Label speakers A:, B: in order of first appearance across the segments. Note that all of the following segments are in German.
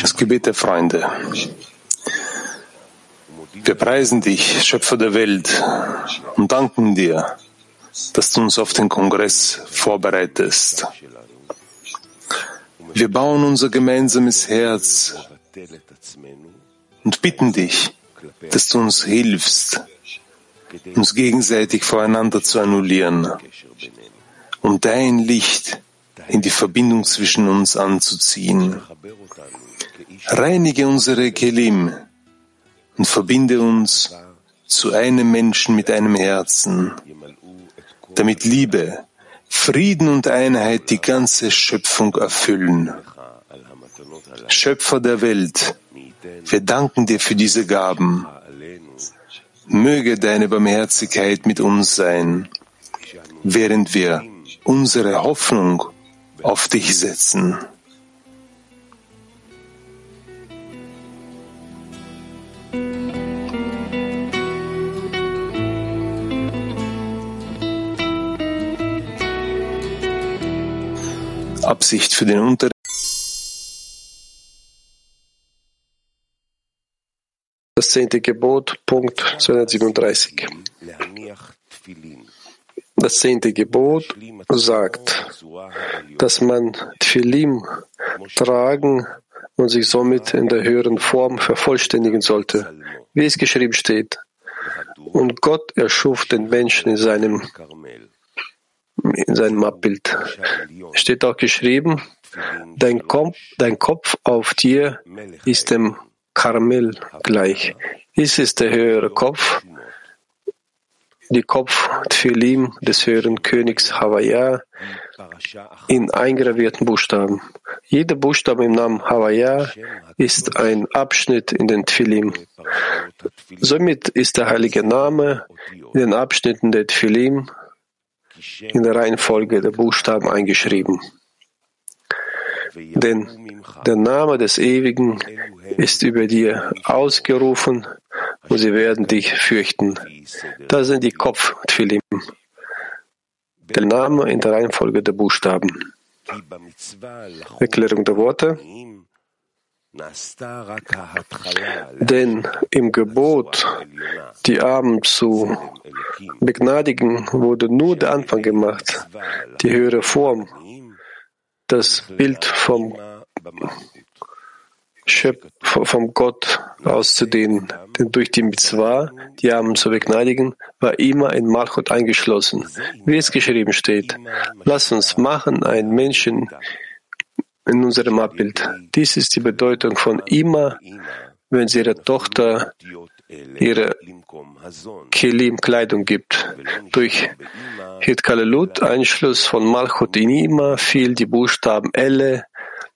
A: Das Gebet der Freunde. Wir preisen dich, Schöpfer der Welt, und danken dir, dass du uns auf den Kongress vorbereitest. Wir bauen unser gemeinsames Herz und bitten dich, dass du uns hilfst, uns gegenseitig voreinander zu annullieren, um dein Licht in die Verbindung zwischen uns anzuziehen. Reinige unsere Kelim und verbinde uns zu einem Menschen mit einem Herzen, damit Liebe, Frieden und Einheit die ganze Schöpfung erfüllen. Schöpfer der Welt, wir danken dir für diese Gaben. Möge deine Barmherzigkeit mit uns sein, während wir unsere Hoffnung auf dich setzen. Absicht für den Unterricht.
B: Das zehnte Gebot, Punkt 237. Das zehnte Gebot sagt, dass man Tfilim tragen und sich somit in der höheren Form vervollständigen sollte, wie es geschrieben steht. Und Gott erschuf den Menschen in seinem, in seinem Abbild. Steht auch geschrieben, dein Kopf, dein Kopf auf dir ist dem Karmel gleich. Dies ist der höhere Kopf, die Kopf Tfilim des höheren Königs Havaya in eingravierten Buchstaben. Jeder Buchstabe im Namen Havaya ist ein Abschnitt in den Tfilim. Somit ist der heilige Name in den Abschnitten der Tfilim in der Reihenfolge der Buchstaben eingeschrieben. Denn der Name des Ewigen ist über dir ausgerufen und sie werden dich fürchten. Das sind die Kopf-Tfilim. Der Name in der Reihenfolge der Buchstaben. Erklärung der Worte. Denn im Gebot, die Armen zu begnadigen, wurde nur der Anfang gemacht, die höhere Form, das Bild vom, vom Gott auszudehnen. Denn durch die Mitzvah, die Armen zu begnadigen, war immer in Malchut eingeschlossen, wie es geschrieben steht. Lass uns machen einen Menschen in unserem Abbild. Dies ist die Bedeutung von immer, wenn sie ihrer Tochter ihre Kelim-Kleidung gibt. Durch Hitkalelut, Einschluss von Malchut in Ima, fiel die Buchstaben Elle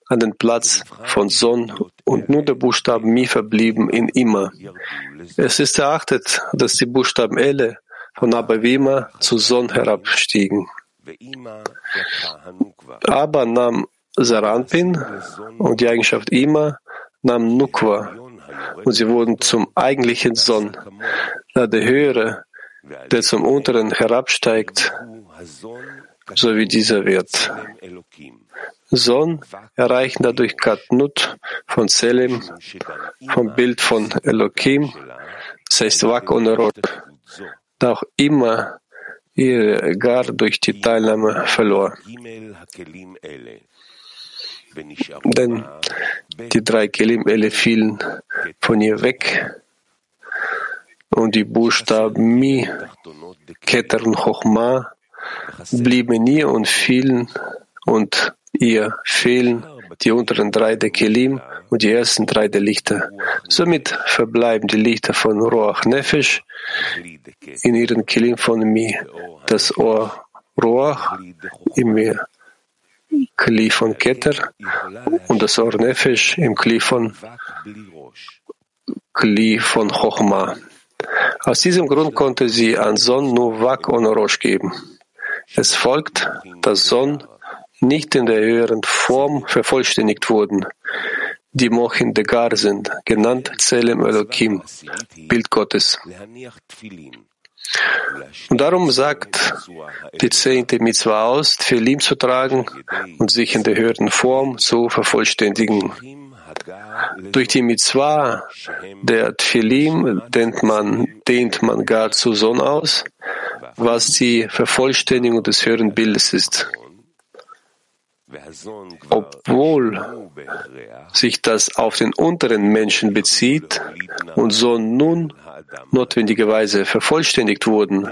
B: an den Platz von Son und nur der Buchstaben Mi verblieben in Ima. Es ist erachtet, dass die Buchstaben Elle von Abavima zu Son herabstiegen. Aber nahm Saranpin und die Eigenschaft Ima nahm Nukwa und sie wurden zum eigentlichen Son, da der Höhere, der zum Unteren herabsteigt, so wie dieser wird. Son erreichen dadurch Katnut von Selim, vom Bild von Elohim, das heißt Wak und Rot, da auch immer ihre Gar durch die Teilnahme verlor. Denn die drei Kelim Elle fielen von ihr weg und die Buchstaben Mi, Keter und Chochma blieben in ihr und fielen und ihr fehlen die unteren drei der Kelim und die ersten drei der Lichter. Somit verbleiben die Lichter von Roach Nefesh in ihren Kelim von Mi, das Ohr Roach im Kli von Keter und das Ohr Nefesh im Kli von Kli von Chochma. Aus diesem Grund konnte sie an Son nur Wak und Rosh geben. Es folgt, dass Son nicht in der höheren Form vervollständigt wurden, die Mochin Degar sind, genannt Zelem Elohim, Bild Gottes. Und darum sagt die zehnte Mitzvah aus, Tfilim zu tragen und sich in der höheren Form zu vervollständigen. Durch die Mitzvah der Tfilim dehnt man, dehnt man gar zu Sohn aus, was die Vervollständigung des höheren Bildes ist. Obwohl sich das auf den unteren Menschen bezieht und so nun notwendigerweise vervollständigt wurden,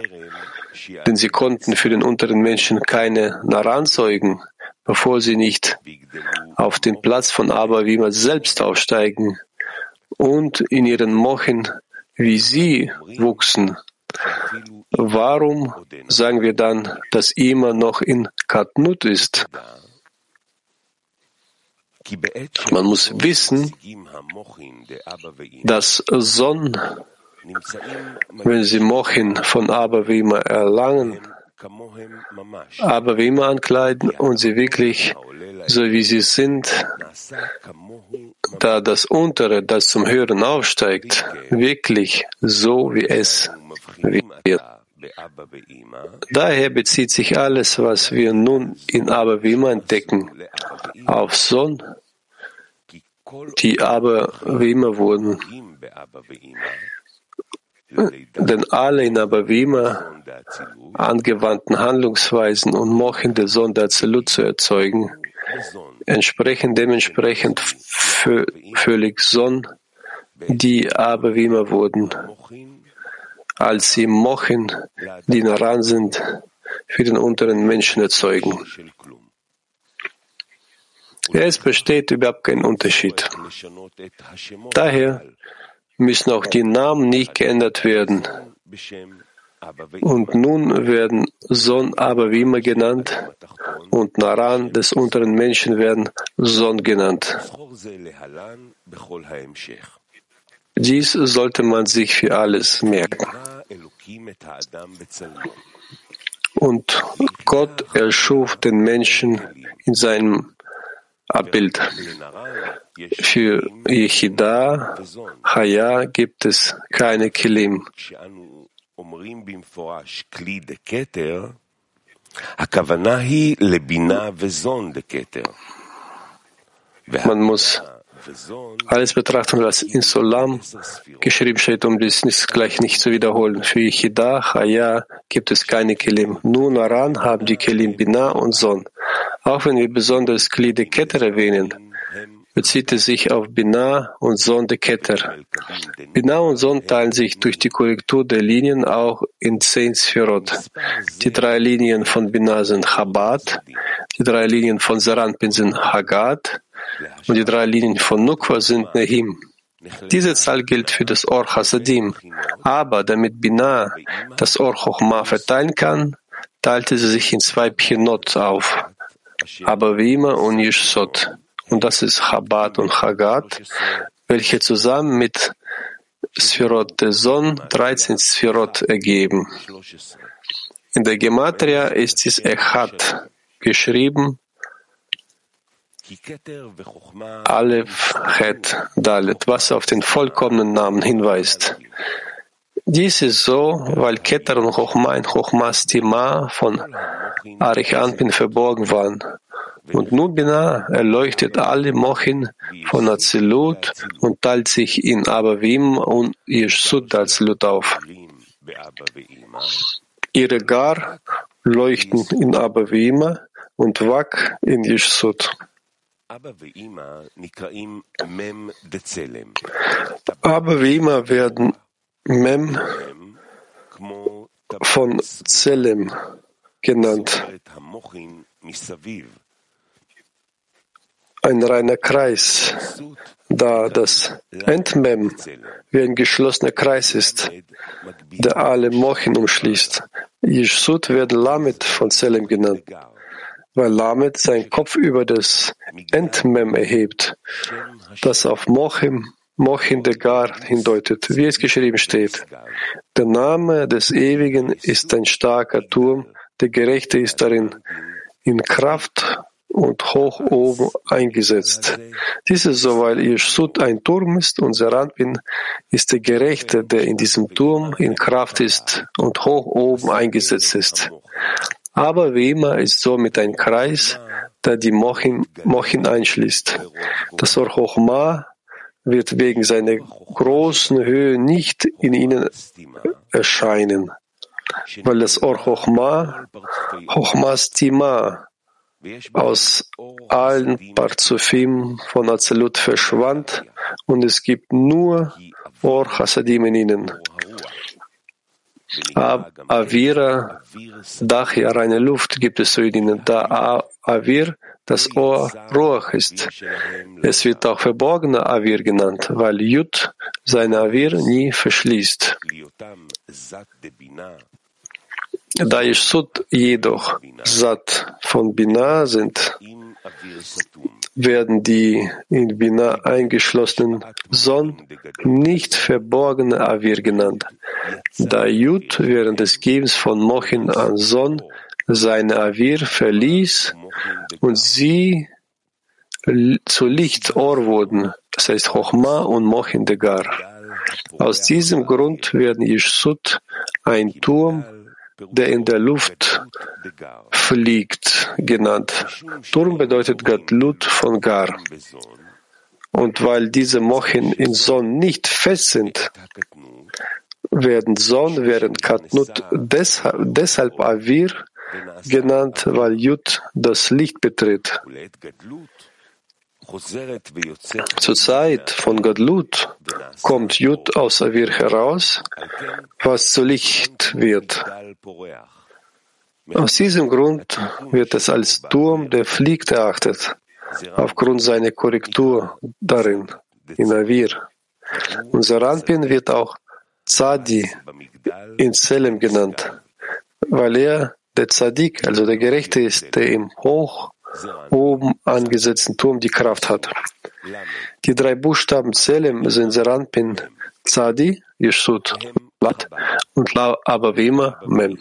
B: denn sie konnten für den unteren Menschen keine Naran zeugen, bevor sie nicht auf den Platz von Abavima selbst aufsteigen und in ihren Mochen wie sie wuchsen. Warum sagen wir dann, dass immer noch in Katnut ist? Man muss wissen, dass Son, wenn sie Mochin von Abavima erlangen, Abavima ankleiden und sie wirklich so wie sie sind, da das Untere, das zum Hören aufsteigt, wirklich so wie es wird. Daher bezieht sich alles, was wir nun in Abavima entdecken, auf Son, die Abavima wurden. Denn alle in Abavima angewandten Handlungsweisen und Mochen der Sonne der Zelut zu erzeugen, entsprechen dementsprechend völlig Son, die Abavima wurden als sie Mochen, die Naran sind, für den unteren Menschen erzeugen. Es besteht überhaupt kein Unterschied. Daher müssen auch die Namen nicht geändert werden. Und nun werden Son Abavima genannt und Naran des unteren Menschen werden Son genannt. Dies sollte man sich für alles merken. Und Gott erschuf den Menschen in seinem Abbild. Für Yechida, Chaya gibt es keine Kilim. Man muss alles betrachten, was in Solam geschrieben steht, um nicht, gleich nicht zu wiederholen. Für Yichida, Chaya gibt es keine Kelim. Nur Naran haben die Kelim Bina und Son. Auch wenn wir besonders Klide Keter erwähnen, bezieht es sich auf Bina und Son de Keter. Bina und Son teilen sich durch die Korrektur der Linien auch in zehn Sphirot. Die drei Linien von Bina sind Chabad, die drei Linien von Saranpin sind Hagat und die drei Linien von Nukwa sind Nehim. Diese Zahl gilt für das Or Hasadim, aber damit Bina das Or Chochma verteilen kann, teilte sie sich in zwei Pinot auf, aber wie immer und Yishsot und das ist Chabad und Chagat, welche zusammen mit Sphirot der Son 13 Sphirot ergeben. In der Gematria ist es Echat geschrieben, Aleph, Het, Dalet, was auf den vollkommenen Namen hinweist. Dies ist so, weil Keter und Chochma in Chochmas Tima von Arich Anpin verborgen waren und nun Binah erleuchtet alle Mochin von Azilut und teilt sich in Abavim und Yeshut Azilut auf. Ihre Gar leuchten in Abavima und Wak in Yeshut. Abavima werden Mem von Zelem genannt ein reiner Kreis, da das Entmem wie ein geschlossener Kreis ist, der alle Mochen umschließt. Yeshut wird Lamed von Selem genannt, weil Lamed seinen Kopf über das Entmem erhebt, das auf Mochim, Mochin de Gar hindeutet, wie es geschrieben steht. Der Name des Ewigen ist ein starker Turm, der Gerechte ist darin in Kraft und hoch oben eingesetzt. Dies ist so, weil Yeshut ein Turm ist und Serampin ist der Gerechte, der in diesem Turm in Kraft ist und hoch oben eingesetzt ist. Aber wie immer ist somit ein Kreis, der die Mochin, Mochin einschließt. Das Or Chochma wird wegen seiner großen Höhe nicht in ihnen erscheinen, weil das Or Chochma, Chochma Stima, aus allen Parzufim von Azelut verschwand und es gibt nur Or Hasadim in ihnen. Avira, daher reine Luft gibt es zu ihnen, da Avir das Ohr Ruach ist. Es wird auch verborgener Avir genannt, weil Jud seine Avir nie verschließt. Da Yeshut jedoch Sat von Bina sind, werden die in Bina eingeschlossenen Son nicht verborgene Avir genannt, da Jud während des Gebens von Mochin an Son seine Avir verließ und sie zu Lichtohr wurden, das heißt Chochma und Mochin Degar. Aus diesem Grund werden Yeshut ein Turm, der in der Luft fliegt, genannt. Turm bedeutet Gatlut von Gar. Und weil diese Mochin in Son nicht fest sind, werden Son während Katnut deshalb, deshalb Avir genannt, weil Jud das Licht betritt. Zur Zeit von Gadlut kommt Jud aus Avir heraus, was zu Licht wird. Aus diesem Grund wird es als Turm, der fliegt, erachtet, aufgrund seiner Korrektur darin, in Avir. Unser Ranpin wird auch Zadi in Selem genannt, weil er der Zadik, also der Gerechte ist, der im hoch oben angesetzten Turm die Kraft hat. Die drei Buchstaben Zelem sind Seranpin, Zadi, Yeshut, Lat und La Abavima, Mem.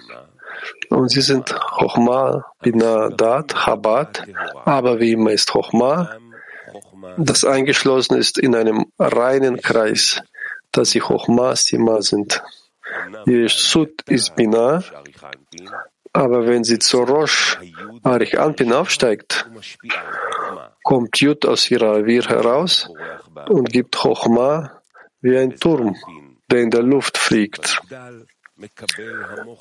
B: Und sie sind Chochma, Bina, Dat, Chabad, Abavima ist Chochma, das eingeschlossen ist in einem reinen Kreis, dass sie Chochma, Sima sind. Yeshut ist Bina, aber wenn sie zu Rosh Arich Anpin aufsteigt, kommt Jud aus ihrer Wir heraus und gibt Chochma wie ein Turm, der in der Luft fliegt.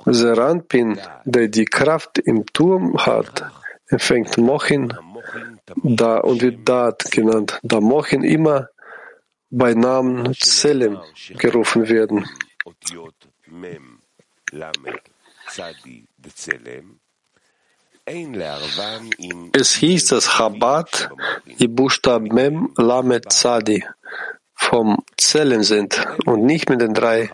B: Seranpin, der die Kraft im Turm hat, empfängt Mochin da und wird Dat genannt, da Mochin immer bei Namen Zelem gerufen werden. Es hieß, dass Chabad die Buchstaben Mem, Lamed, Zadi vom Zellen sind und nicht mit den drei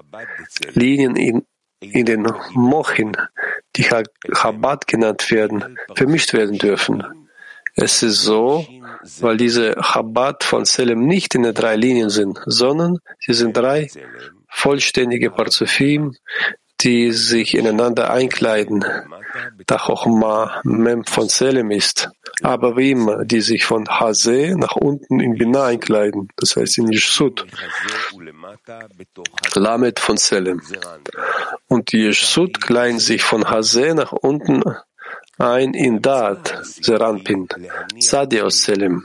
B: Linien in, in den Mochin, die Chabad genannt werden, vermischt werden dürfen. Es ist so, weil diese Chabad von Selem nicht in den drei Linien sind, sondern sie sind drei vollständige Parzufim, die sich ineinander einkleiden, da Chochma Mem von Selem ist, aber wie immer, die sich von Hase nach unten in Bina einkleiden, das heißt in Yeshut, Lamed von Selem. Und die Yeshut kleiden sich von Hase nach unten ein in Dat, Seranpin, Sadi aus Selem.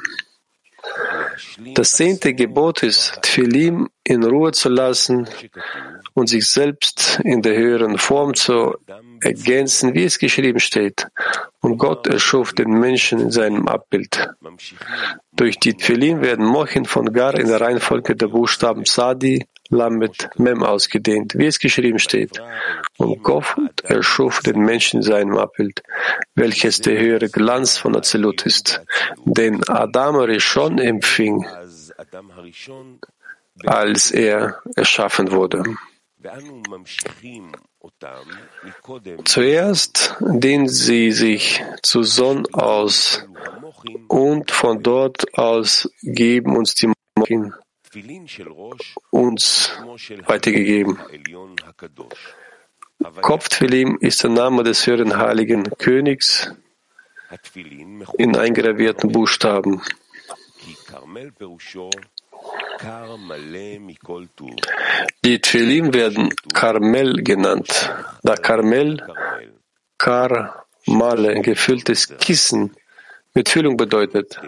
B: Das zehnte Gebot ist, Tfilim in Ruhe zu lassen und sich selbst in der höheren Form zu ergänzen, wie es geschrieben steht. Und Gott erschuf den Menschen in seinem Abbild. Durch die Tfilim werden Mochin von Gar in der Reihenfolge der Buchstaben Sadi, Lamed, Mem ausgedehnt, wie es geschrieben steht. Und Gott erschuf den Menschen in seinem Abbild, welches der höhere Glanz von Azelut ist. Den Adam Rishon empfing, als er erschaffen wurde. Zuerst dehnen sie sich zu Sonn aus und von dort aus geben uns die Mochin uns weitergegeben. Kopftfilim ist der Name des höheren heiligen Königs, in eingravierten Buchstaben. Die Tfilim werden Karmel genannt, da Karmel, Karmale, gefülltes Kissen, mit Füllung bedeutet.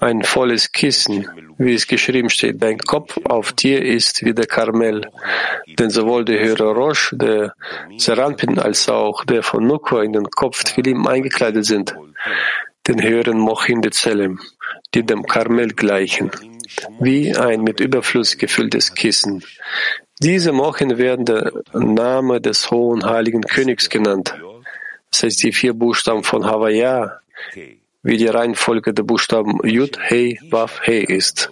B: Ein volles Kissen, wie es geschrieben steht. Dein Kopf auf dir ist wie der Karmel. Denn sowohl der höhere Rosh, der Serampin, als auch der von Nukwa in den Kopf Tfilim eingekleidet sind. Den höheren Mochin de Zelem, die dem Karmel gleichen. Wie ein mit Überfluss gefülltes Kissen. Diese Mochen werden der Name des hohen heiligen Königs genannt. Das heißt, die vier Buchstaben von Havaya, wie die Reihenfolge der Buchstaben Yud, Hei, Waf, Hei ist.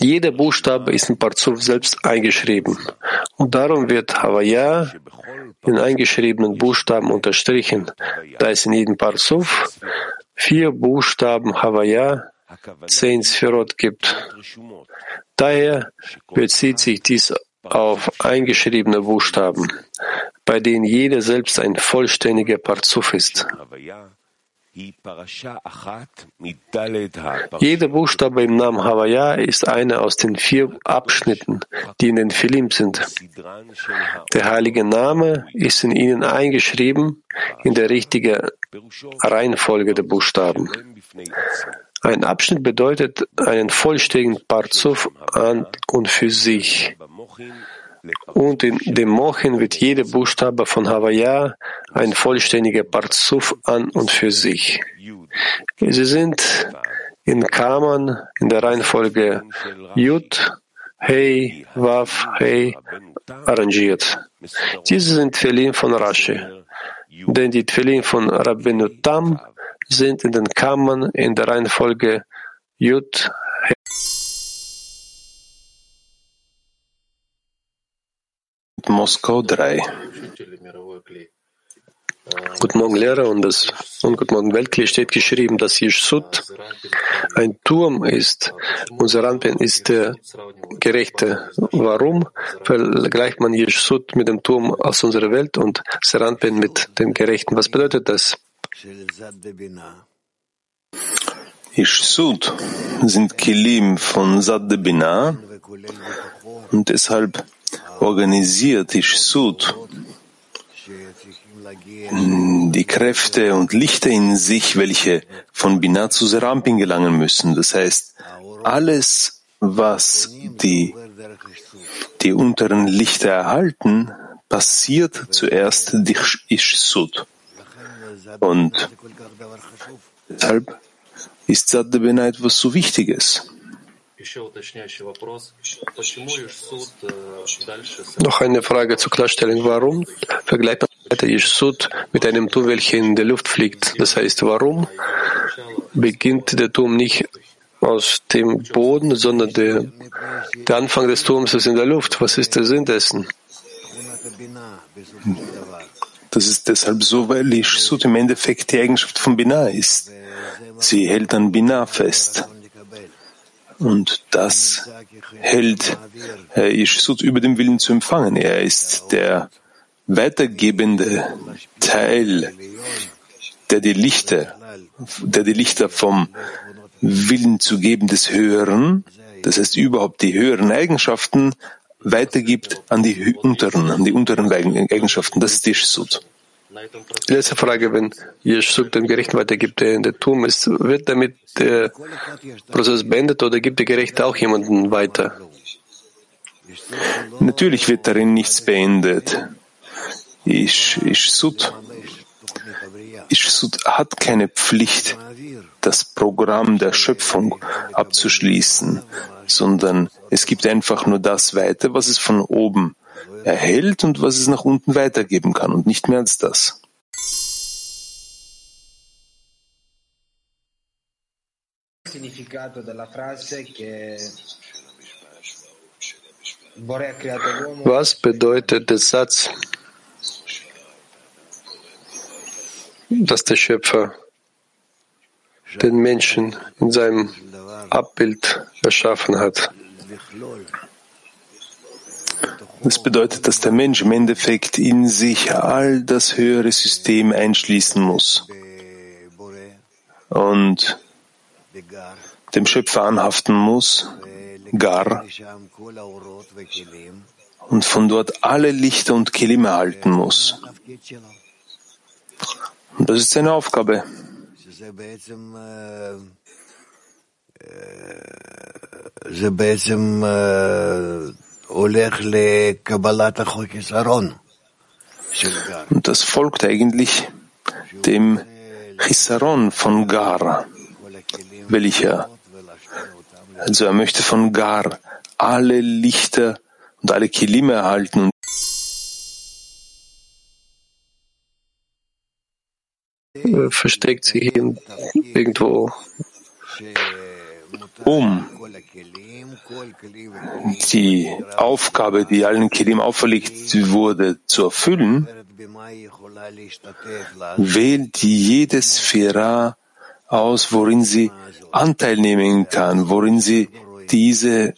B: Jeder Buchstabe ist in Parzuf selbst eingeschrieben. Und darum wird Havaya in eingeschriebenen Buchstaben unterstrichen, da es in jedem Parzuf vier Buchstaben Havaya, zehn Sphirot gibt. Daher bezieht sich dies auf eingeschriebene Buchstaben, bei denen jeder selbst ein vollständiger Parzuf ist. Jeder Buchstabe im Namen Havaya ist einer aus den vier Abschnitten, die in den Philim sind. Der heilige Name ist in ihnen eingeschrieben in der richtigen Reihenfolge der Buchstaben. Ein Abschnitt bedeutet einen vollständigen Parzuf an und für sich. Und in dem Mochen wird jeder Buchstabe von Havaya ein vollständiger Parzuf an und für sich. Sie sind in Kammern in der Reihenfolge Yud, Hey, Waf, Hey arrangiert. Diese sind Tfelin von Rashi, denn die Tfelin von Rabbeinu Tam sind in den Kammern in der Reihenfolge Yud,
A: Moskau 3.
B: Guten Morgen, Lehrer, und, das, und Guten Morgen, Weltkli steht geschrieben, dass Yeshut ein Turm ist. Unser Rampen ist der Gerechte. Warum vergleicht man Yeshut mit dem Turm aus unserer Welt und Seranpen mit dem Gerechten? Was bedeutet das?
A: Yeshut sind Kilim von Sad de und deshalb organisiert Ishsud die Kräfte und Lichter in sich, welche von Binah zu Serampin gelangen müssen. Das heißt, alles, was die, die unteren Lichter erhalten, passiert zuerst durch Ishsud. Und deshalb ist Sadde Bina etwas so Wichtiges.
B: Noch eine Frage zur Klarstellung. Warum vergleicht man weiter Yeshut mit einem Turm, welcher in der Luft fliegt? Das heißt, warum beginnt der Turm nicht aus dem Boden, sondern der, der Anfang des Turms ist in der Luft? Was ist der Sinn dessen?
A: Das ist deshalb so, weil Yeshut im Endeffekt die Eigenschaft von Binah ist. Sie hält an Binah fest. Und das hält Herr Yeshut über den Willen zu empfangen. Er ist der weitergebende Teil, der die Lichter, der die Lichter vom Willen zu geben des Höheren, das heißt überhaupt die höheren Eigenschaften, weitergibt an die unteren, an die unteren Eigenschaften. Das ist Yeshut.
B: Letzte Frage, wenn Jeschuk dem Gerechten weitergibt, der in der Turm ist, wird damit der Prozess beendet oder gibt der Gerechte auch jemanden weiter?
A: Natürlich wird darin nichts beendet. Ich, ich Sud, ich Sud hat keine Pflicht, das Programm der Schöpfung abzuschließen, sondern es gibt einfach nur das weiter, was es von oben erhält und was es nach unten weitergeben kann und nicht mehr als das.
B: Was bedeutet der Satz, dass der Schöpfer den Menschen in seinem Abbild erschaffen hat?
A: Das bedeutet, dass der Mensch im Endeffekt in sich all das höhere System einschließen muss und dem Schöpfer anhaften muss, Gar, und von dort alle Lichter und Kelim erhalten muss. Und das ist seine Aufgabe. Und das folgt eigentlich dem Chisaron von Gar, welcher, also er möchte von Gar alle Lichter und alle Kilim erhalten
B: und versteckt sich irgendwo
A: um die Aufgabe, die allen Kelim auferlegt wurde, zu erfüllen, wählt jede Sphäre aus, worin sie Anteil nehmen kann, worin sie diese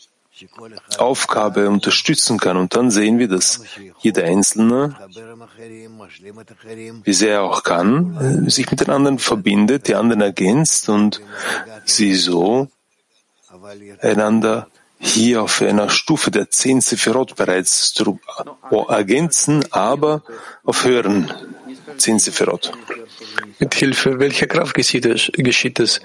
A: Aufgabe unterstützen kann. Und dann sehen wir, dass jeder Einzelne, wie sehr er auch kann, sich mit den anderen verbindet, die anderen ergänzt und sie so einander hier auf einer Stufe der zehn Sephirot bereits ergänzen, aber auf höheren zehn Sephirot.
B: Mit Hilfe welcher Kraft geschieht es?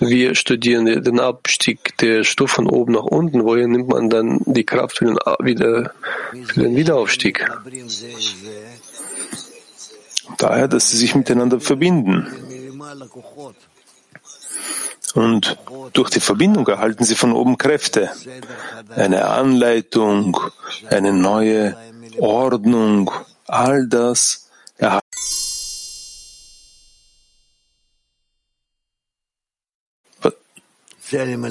B: Wir studieren den Abstieg der Stufen oben nach unten. Woher nimmt man dann die Kraft für den, wieder, für den Wiederaufstieg?
A: Daher, dass sie sich miteinander verbinden. Und durch die Verbindung erhalten sie von oben Kräfte, eine Anleitung, eine neue Ordnung, all das erhalten.
B: Zerem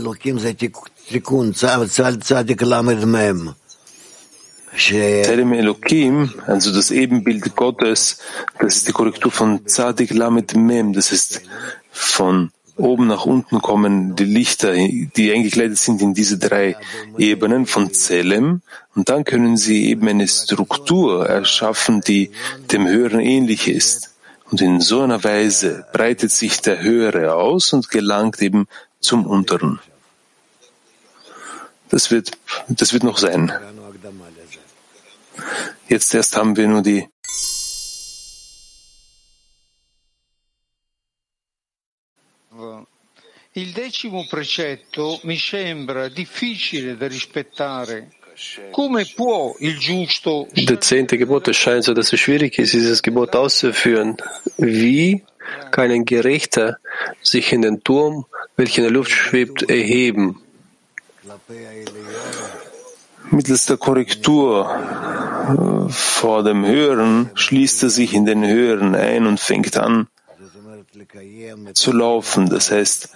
B: Elokim
A: also das Ebenbild Gottes, das ist die Korrektur von Zadik Lamed Mem, das ist von oben nach unten kommen die Lichter, die eingekleidet sind in diese drei Ebenen von Zelem. Und dann können sie eben eine Struktur erschaffen, die dem Höheren ähnlich ist. Und in so einer Weise breitet sich der Höhere aus und gelangt eben zum Unteren. Das wird, das wird noch sein. Jetzt erst haben wir nur die
C: Il decimo precetto mi sembra difficile da rispettare. Come può il giusto
B: Der zehnte Gebot, es scheint so, dass es schwierig ist, dieses Gebot auszuführen. Wie kann ein Gerechter sich in den Turm, welcher in der Luft schwebt, erheben?
A: Mittels der Korrektur äh, vor dem Hören schließt er sich in den Hören ein und fängt an, zu laufen, das heißt,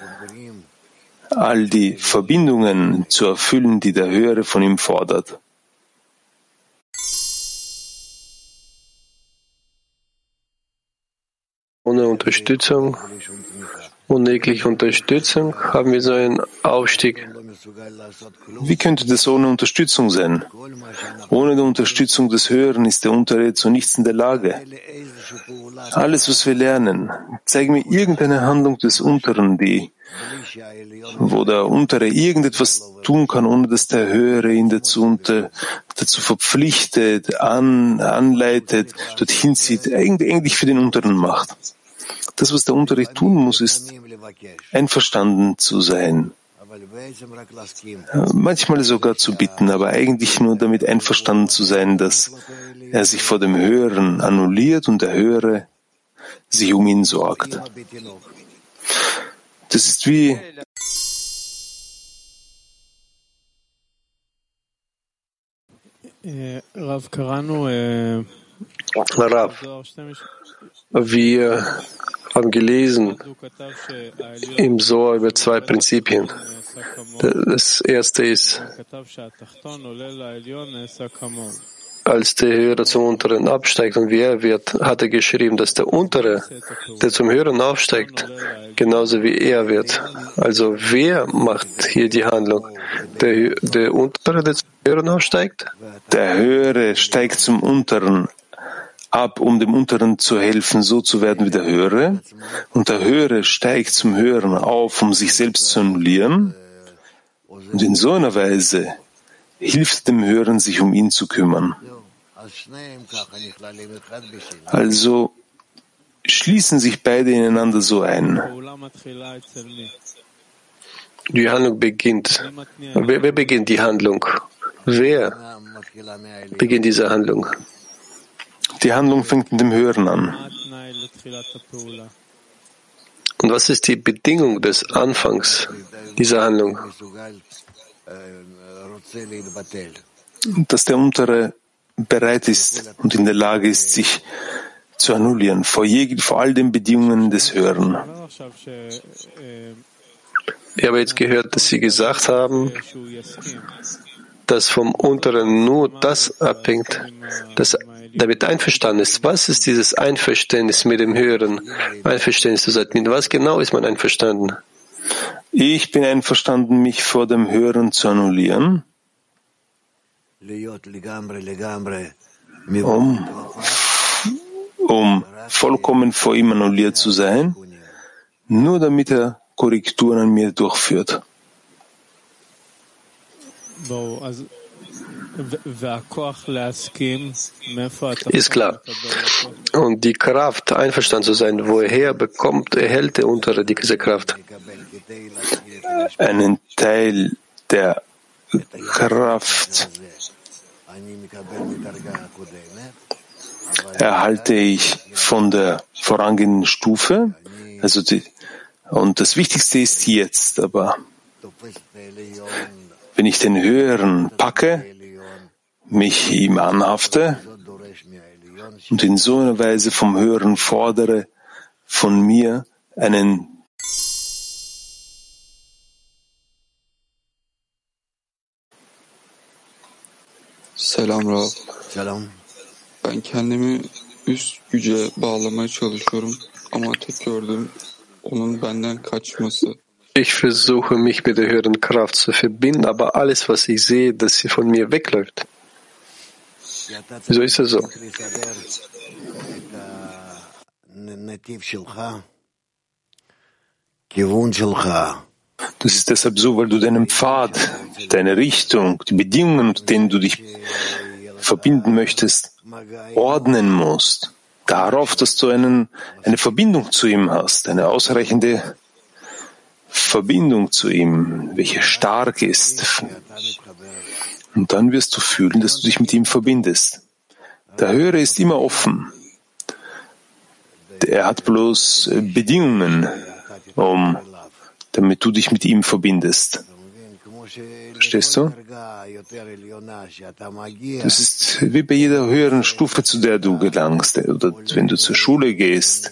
A: all die Verbindungen zu erfüllen, die der Höhere von ihm fordert.
B: Ohne Unterstützung, ohne jegliche Unterstützung haben wir so einen Aufstieg.
A: Wie könnte das ohne Unterstützung sein? Ohne die Unterstützung des Höheren ist der Untere zu nichts in der Lage. Alles, was wir lernen, zeig mir irgendeine Handlung des Unteren, die, wo der Untere irgendetwas tun kann, ohne dass der Höhere ihn dazu, unter, dazu verpflichtet, an, anleitet, dorthin zieht, eigentlich für den Unteren macht. Das, was der Untere tun muss, ist einverstanden zu sein. Manchmal sogar zu bitten, aber eigentlich nur damit einverstanden zu sein, dass er sich vor dem Höheren annulliert und der Höhere sich um ihn sorgt. Das ist wie
B: Rav, wir haben gelesen im Sohr über zwei Prinzipien. Das erste ist, als der Höhere zum Unteren absteigt und wie er wird, hat er geschrieben, dass der Untere, der zum Höheren aufsteigt, genauso wie er wird. Also wer macht hier die Handlung? Der, der Untere, der zum Höheren aufsteigt?
A: Der Höhere steigt zum Unteren ab, um dem Unteren zu helfen, so zu werden wie der Höhere. Und der Höhere steigt zum Höheren auf, um sich selbst zu annullieren. Und in so einer Weise hilft dem Hören, sich um ihn zu kümmern. Also schließen sich beide ineinander so ein.
B: Die Handlung beginnt. Wer, wer beginnt die Handlung? Wer beginnt diese Handlung?
A: Die Handlung fängt mit dem Hören an.
B: Und was ist die Bedingung des Anfangs dieser Handlung?
A: dass der Untere bereit ist und in der Lage ist, sich zu annullieren vor, je, vor all den Bedingungen des Hören.
B: Ich habe jetzt gehört, dass Sie gesagt haben, dass vom Unteren nur das abhängt, dass damit einverstanden ist. Was ist dieses Einverständnis mit dem Höheren? Einverständnis zu sein. Mit was genau ist man einverstanden?
A: Ich bin einverstanden, mich vor dem Hören zu annullieren, um, um vollkommen vor ihm annulliert zu sein, nur damit er Korrekturen an mir durchführt.
B: Ist klar. Und die Kraft, einverstanden zu sein, woher bekommt, erhält der Untere diese Kraft?
A: Einen Teil der Kraft erhalte ich von der vorangehenden Stufe. Also die, und das Wichtigste ist jetzt, aber wenn ich den Höheren packe, mich ihm anhafte und in so einer Weise vom Höheren fordere, von mir einen
D: Selam Rab. Selam. Ben kendimi üst güce bağlamaya çalışıyorum ama tek gördüğüm onun benden kaçması.
B: Ich versuche mich mit der höheren Kraft zu verbinden, aber alles, was ich sehe, dass sie von mir wegläuft. Wieso ist es so?
A: Das ist deshalb so, weil du deinen Pfad, deine Richtung, die Bedingungen, unter denen du dich verbinden möchtest, ordnen musst. Darauf, dass du einen, eine Verbindung zu ihm hast, eine ausreichende Verbindung zu ihm, welche stark ist. Und dann wirst du fühlen, dass du dich mit ihm verbindest. Der Höhere ist immer offen. Er hat bloß Bedingungen, um, damit du dich mit ihm verbindest. Verstehst du? Das ist wie bei jeder höheren Stufe, zu der du gelangst. Oder wenn du zur Schule gehst,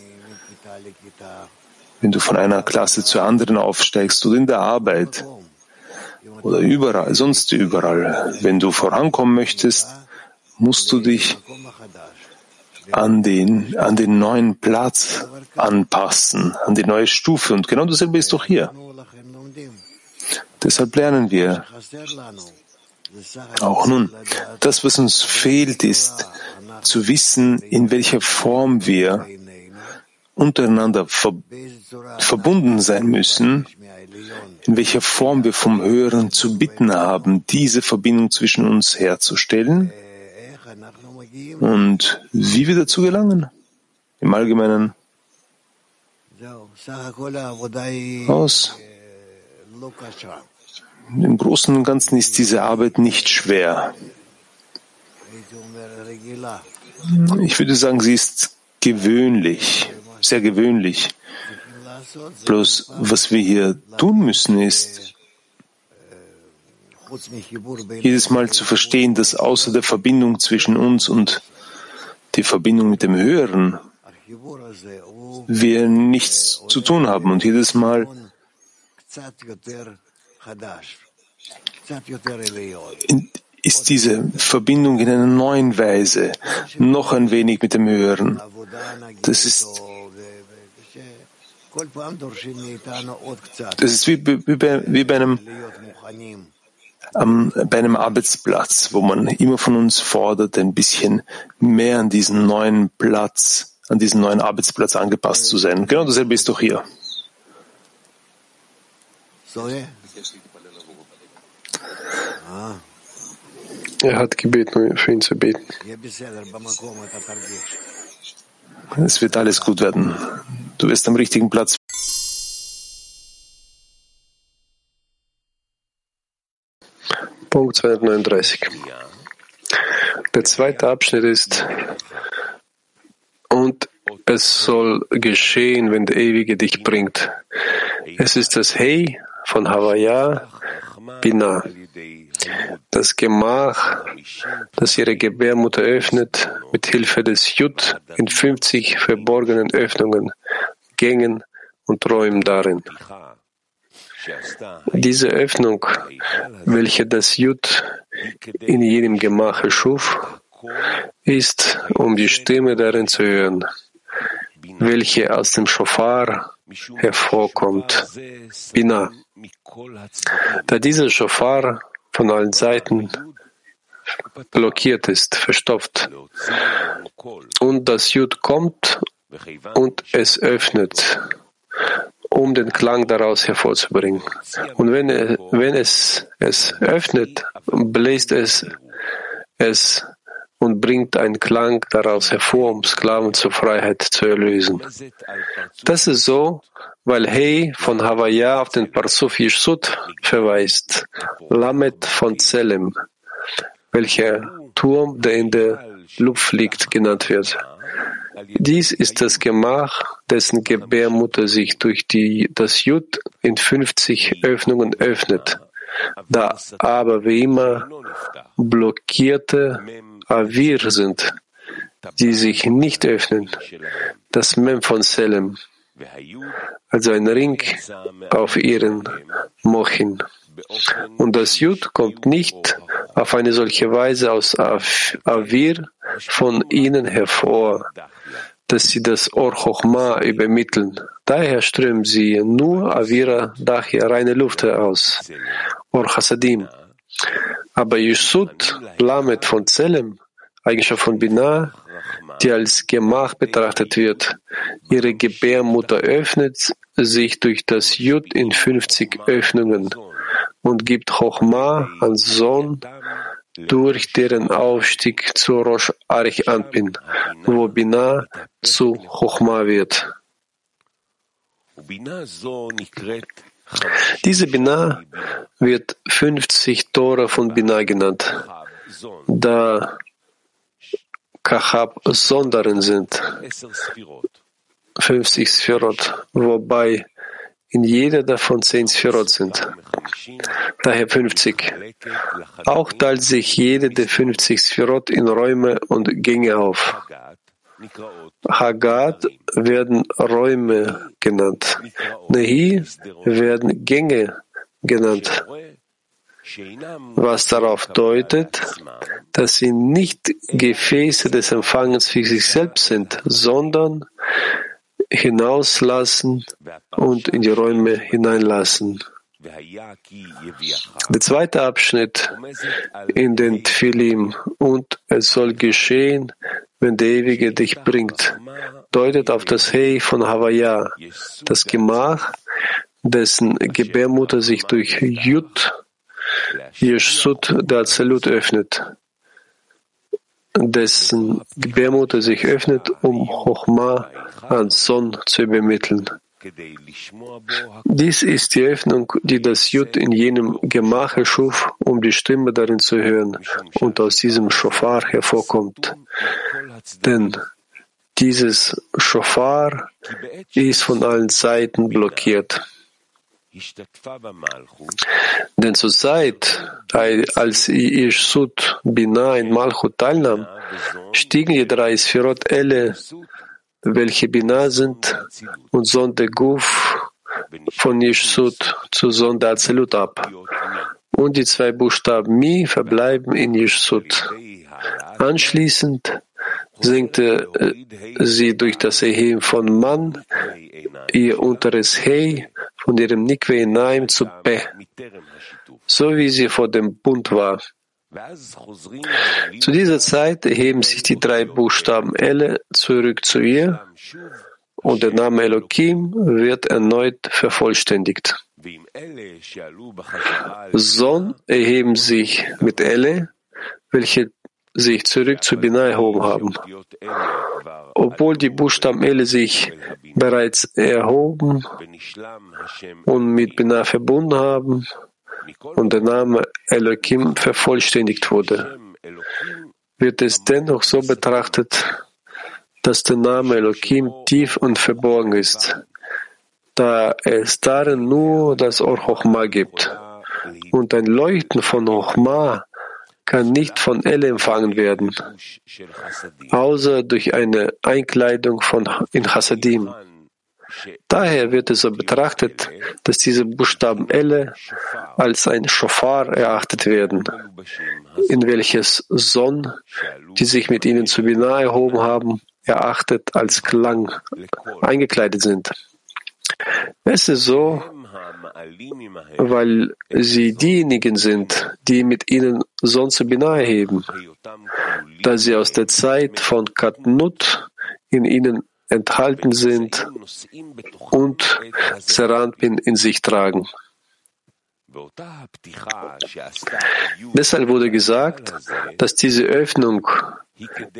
A: wenn du von einer Klasse zur anderen aufsteigst oder in der Arbeit oder überall, sonst überall. Wenn du vorankommen möchtest, musst du dich an den, an den neuen Platz anpassen, an die neue Stufe. Und genau dasselbe ist doch hier. Deshalb lernen wir. Auch nun, das, was uns fehlt, ist zu wissen, in welcher Form wir untereinander ver verbunden sein müssen, in welcher Form wir vom Höheren zu bitten haben, diese Verbindung zwischen uns herzustellen und wie wir dazu gelangen. Im Allgemeinen aus. Im Großen und Ganzen ist diese Arbeit nicht schwer. Ich würde sagen, sie ist gewöhnlich, sehr gewöhnlich. Bloß was wir hier tun müssen, ist, jedes Mal zu verstehen, dass außer der Verbindung zwischen uns und die Verbindung mit dem Höheren wir nichts zu tun haben und jedes Mal in, ist diese Verbindung in einer neuen Weise noch ein wenig mit dem Hören. Das ist, das ist wie, wie, bei, wie bei einem am, bei einem Arbeitsplatz, wo man immer von uns fordert, ein bisschen mehr an diesen neuen Platz, an diesen neuen Arbeitsplatz angepasst zu sein. Genau dasselbe ist doch hier.
B: Er hat gebeten, für ihn zu beten.
A: Es wird alles gut werden. Du wirst am richtigen Platz.
B: Punkt 239. Der zweite Abschnitt ist, und es soll geschehen, wenn der Ewige dich bringt. Es ist das Hey von Havaya Bina, das Gemach, das ihre Gebärmutter öffnet, mit Hilfe des Jud in 50 verborgenen Öffnungen, Gängen und Räumen darin. Diese Öffnung, welche das Jud in jedem Gemach erschuf, ist, um die Stimme darin zu hören, welche aus dem Shofar hervorkommt, Bina. Da dieser Shofar von allen Seiten blockiert ist, verstopft, und das Jud kommt und es öffnet, um den Klang daraus hervorzubringen. Und wenn, wenn es es öffnet, bläst es es und bringt einen Klang daraus hervor, um Sklaven zur Freiheit zu erlösen. Das ist so, weil Hey von Havaya auf den Parsuf Yeshut verweist, Lamet von Zelem, welcher Turm, der in der Luft liegt, genannt wird. Dies ist das Gemach, dessen Gebärmutter sich durch die, das Jud in 50 Öffnungen öffnet. Da aber wie immer blockierte Avir sind, die sich nicht öffnen, das Mem von Selem, also ein Ring auf ihren Mochin. Und das Jud kommt nicht auf eine solche Weise aus Avir von ihnen hervor, dass sie das Or übermitteln. Daher strömen sie nur Avira Dachia reine Luft aus, Or Hasadim. Aber Yusud Lamet von Zelem, Eigenschaft von Binah, die als Gemach betrachtet wird, ihre Gebärmutter öffnet sich durch das Jud in 50 Öffnungen und gibt Chochma an Sohn durch deren Aufstieg zu Rosh Arich Anpin, wo Binah zu Chochma wird. Diese Binah wird 50 Tore von Binah genannt, da Kachab Sonderen sind, 50 Sphirot, wobei in jeder davon zehn Sphirot sind. Daher 50. Auch teilt sich jede der 50 Sphirot in Räume und Gänge auf. Hagat werden Räume genannt. Nehi werden Gänge genannt, was darauf deutet, dass sie nicht Gefäße des Empfangens für sich selbst sind, sondern hinauslassen und in die Räume hineinlassen. Der zweite Abschnitt in den Tfilim und es soll geschehen, wenn der Ewige dich bringt, deutet auf das Hey von Havaya, das Gemach, dessen Gebärmutter sich durch Jud, Yeshut, der Azalut öffnet, dessen Gebärmutter sich öffnet, um Chochma an Sohn zu übermitteln. Dies ist die Öffnung, die das Jud in jenem Gemach erschuf, um die Stimme darin zu hören und aus diesem Shofar hervorkommt. Denn dieses Shofar ist von allen Seiten blockiert. Denn zur Zeit, als Yeshut Bina in Malchut teilnahm, stiegen die drei Sphirot Elle welche Binah sind, und Sonde Guf von Yeshut zu Sonde Azelut ab. und die zwei Buchstaben Mi verbleiben in Yeshut. Anschließend senkte äh, sie durch das Erheben von Man ihr unteres Hei von ihrem Nikwe Naim zu Pe, so wie sie vor dem Bund war. Zu dieser Zeit erheben sich die drei Buchstaben Elle zurück zu ihr und der Name Elohim wird erneut vervollständigt. Son erheben sich mit Elle, welche sich zurück zu Binah erhoben haben. Obwohl die Buchstaben Elle sich bereits erhoben und mit Binah verbunden haben und der Name Elohim vervollständigt wurde, wird es dennoch so betrachtet, dass der Name Elohim tief und verborgen ist, da es darin nur das Or gibt. Und ein Leuchten von Chochma kann nicht von Elle empfangen werden, außer durch eine Einkleidung von in Hasadim. Daher wird es so betrachtet, dass diese Buchstaben Elle als ein Shofar erachtet werden, in welches Son, die sich mit ihnen zu Binah erhoben haben, erachtet als Klang eingekleidet sind. Es ist so, weil sie diejenigen sind, die mit ihnen sonst Binah erheben, da sie aus der Zeit von Katnut in ihnen enthalten sind und Seranpin in sich tragen. Deshalb wurde gesagt, dass diese Öffnung,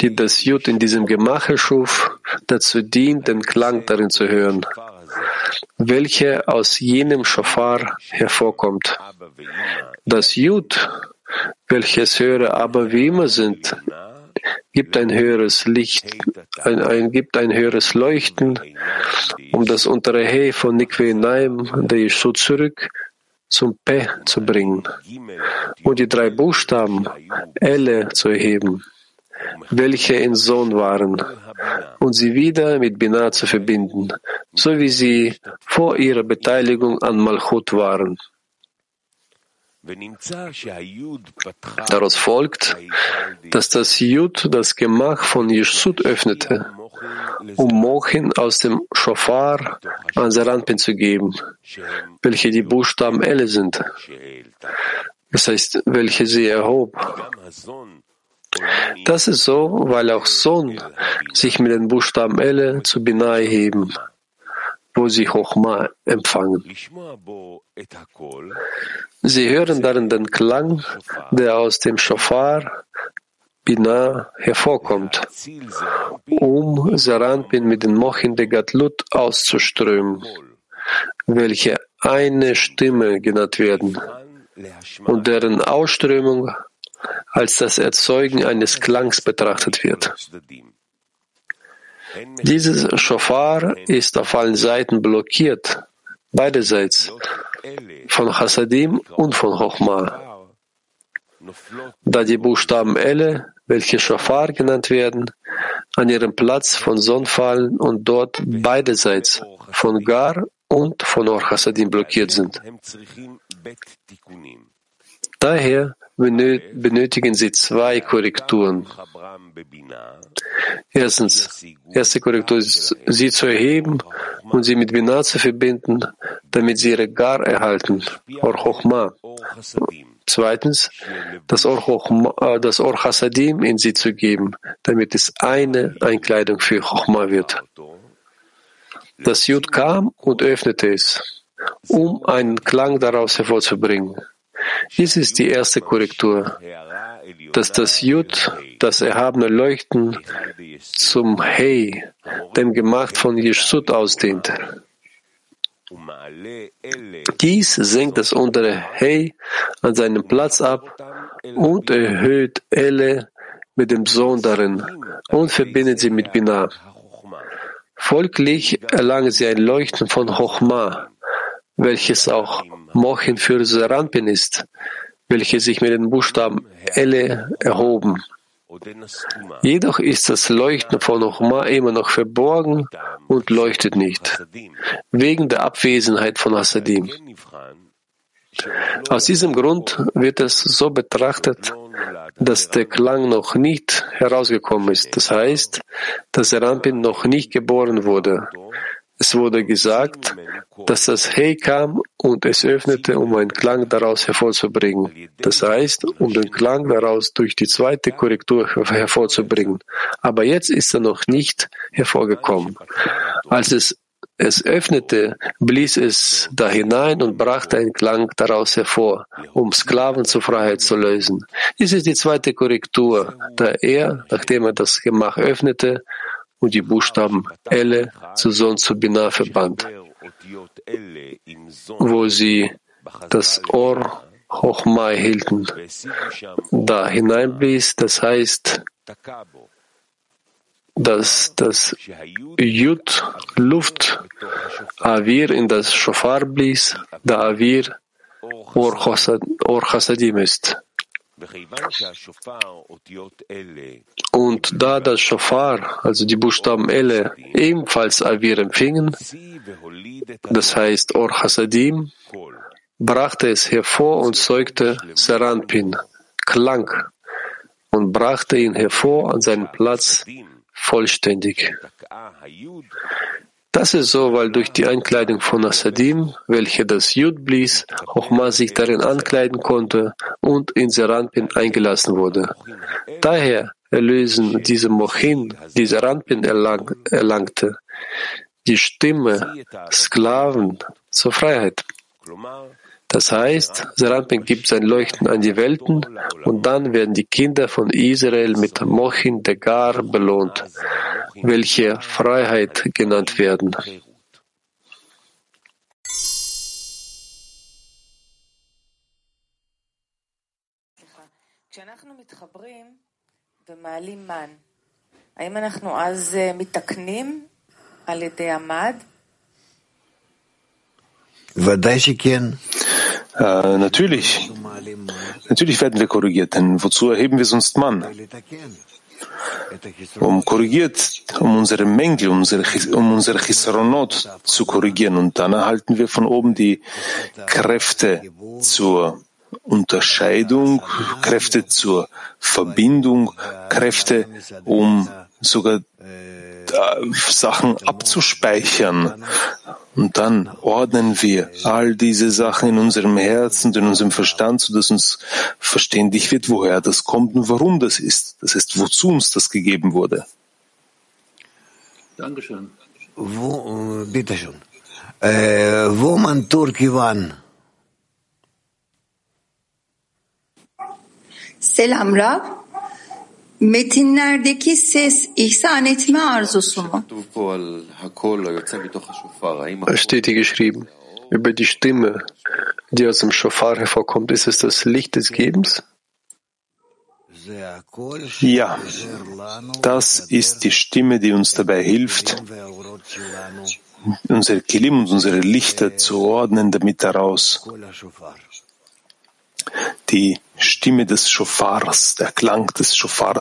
B: die das Jud in diesem Gemache schuf, dazu dient, den Klang darin zu hören, welcher aus jenem Schofar hervorkommt. Das Jud, welches höhere aber wie immer sind, gibt ein höheres Licht, ein, ein, gibt ein höheres Leuchten, um das untere He von Nikwe Naim, der Yeshu zurück zum Pe zu bringen und die drei Buchstaben Elle zu erheben, welche in Sohn waren, und sie wieder mit Binah zu verbinden, so wie sie vor ihrer Beteiligung an Malchut waren. Daraus folgt, dass das Jud das Gemach von Yeshut öffnete, um Mochin aus dem Shofar an Seranpin zu geben, welche die Buchstaben Elle sind, das heißt, welche sie erhob. Das ist so, weil auch Son sich mit den Buchstaben Elle zu Binah heben wo sie Chochma empfangen. Sie hören darin den Klang, der aus dem Shofar Binah hervorkommt, um Saranpin mit den Mochin de Gatlut auszuströmen, welche eine Stimme genannt werden und deren Ausströmung als das Erzeugen eines Klangs betrachtet wird. Dieses Shofar ist auf allen Seiten blockiert, beiderseits, von Hasadim und von Chochma. Da die Buchstaben Elle, welche Shofar genannt werden, an ihrem Platz von Son fallen und dort beiderseits von Gar und von Or Hasadim blockiert sind. Daher benötigen sie zwei Korrekturen. Erstens, erste Korrektur ist, sie zu erheben und sie mit Binah zu verbinden, damit sie ihre Gar erhalten, Or Chochma. Zweitens, das Or, Chochma, äh, das Or Hasadim in sie zu geben, damit es eine Einkleidung für Chochma wird. Das Jud kam und öffnete es, um einen Klang daraus hervorzubringen. Dies ist die erste Korrektur, dass das Jud, das erhabene Leuchten, zum Hei, dem Gemacht von Yeshut ausdehnt. Dies senkt das untere Hei an seinem Platz ab und erhöht Elle mit dem Sohn darin und verbindet sie mit Binah. Folglich erlangen sie ein Leuchten von Chochma, welches auch Mochin für Serampin ist, welche sich mit den Buchstaben Elle erhoben. Jedoch ist das Leuchten von Ochma immer noch verborgen und leuchtet nicht, wegen der Abwesenheit von Hasadim. Aus diesem Grund wird es so betrachtet, dass der Klang noch nicht herausgekommen ist. Das heißt, dass der Rampin noch nicht geboren wurde. Es wurde gesagt, dass das Hey kam und es öffnete, um einen Klang daraus hervorzubringen. Das heißt, um den Klang daraus durch die zweite Korrektur hervorzubringen. Aber jetzt ist er noch nicht hervorgekommen. Als es es öffnete, blies es da hinein und brachte einen Klang daraus hervor, um Sklaven zur Freiheit zu lösen. Dies ist die zweite Korrektur, da er, nachdem er das Gemach öffnete und die Buchstaben Elle zu Sohn zu Binah verband, wo sie das Ohr Hochmai hielten, da hineinblies, das heißt, dass das Jud Luft Avir in das Shofar blies, da Avir Or Chasadim ist. Und da das Shofar, also die Buchstaben Elle, ebenfalls Avir empfingen, das heißt Or Chasadim, brachte es hervor und zeugte Seranpin, Klang, und brachte ihn hervor an seinen Platz vollständig. Das ist so, weil durch die Einkleidung von Asadim, welche das Jud blies, Chochma sich darin ankleiden konnte und in Seranpin eingelassen wurde. Daher erlösen diese Mochin, die Seranpin erlang, erlangte, die Stimme Sklaven zur Freiheit. Das heißt, Serampin gibt sein Leuchten an die Welten und dann werden die Kinder von Israel mit Mochin Degar belohnt, welche Freiheit genannt werden. האם אנחנו אז מתקנים על ידי המד?
A: Äh, natürlich. Natürlich werden wir korrigiert, denn wozu erheben wir sonst Mann? Um korrigiert, um unsere Mängel, um unsere, um unsere Chisaronot zu korrigieren. Und dann erhalten wir von oben die Kräfte zur Unterscheidung, Kräfte zur Verbindung, Kräfte, um sogar Sachen abzuspeichern. Und dann ordnen wir all diese Sachen in unserem Herzen, in unserem Verstand, sodass uns verständlich wird, woher das kommt und warum das ist. Das heißt, wozu uns das gegeben wurde.
E: Dankeschön. Wo, bitte schön. Äh, wo man Turkivan?
F: Selam Rab. Metinlerdeki ses ihsan etme arzusu mu?
B: Es steht hier geschrieben, über die Stimme, die aus dem Shofar hervorkommt. Ist es das Licht des Gebens?
A: Ja, das ist die Stimme, die uns dabei hilft, unsere Kilim und unsere Lichter zu ordnen, damit daraus die Stimme des Schofars, der Klang des Schofars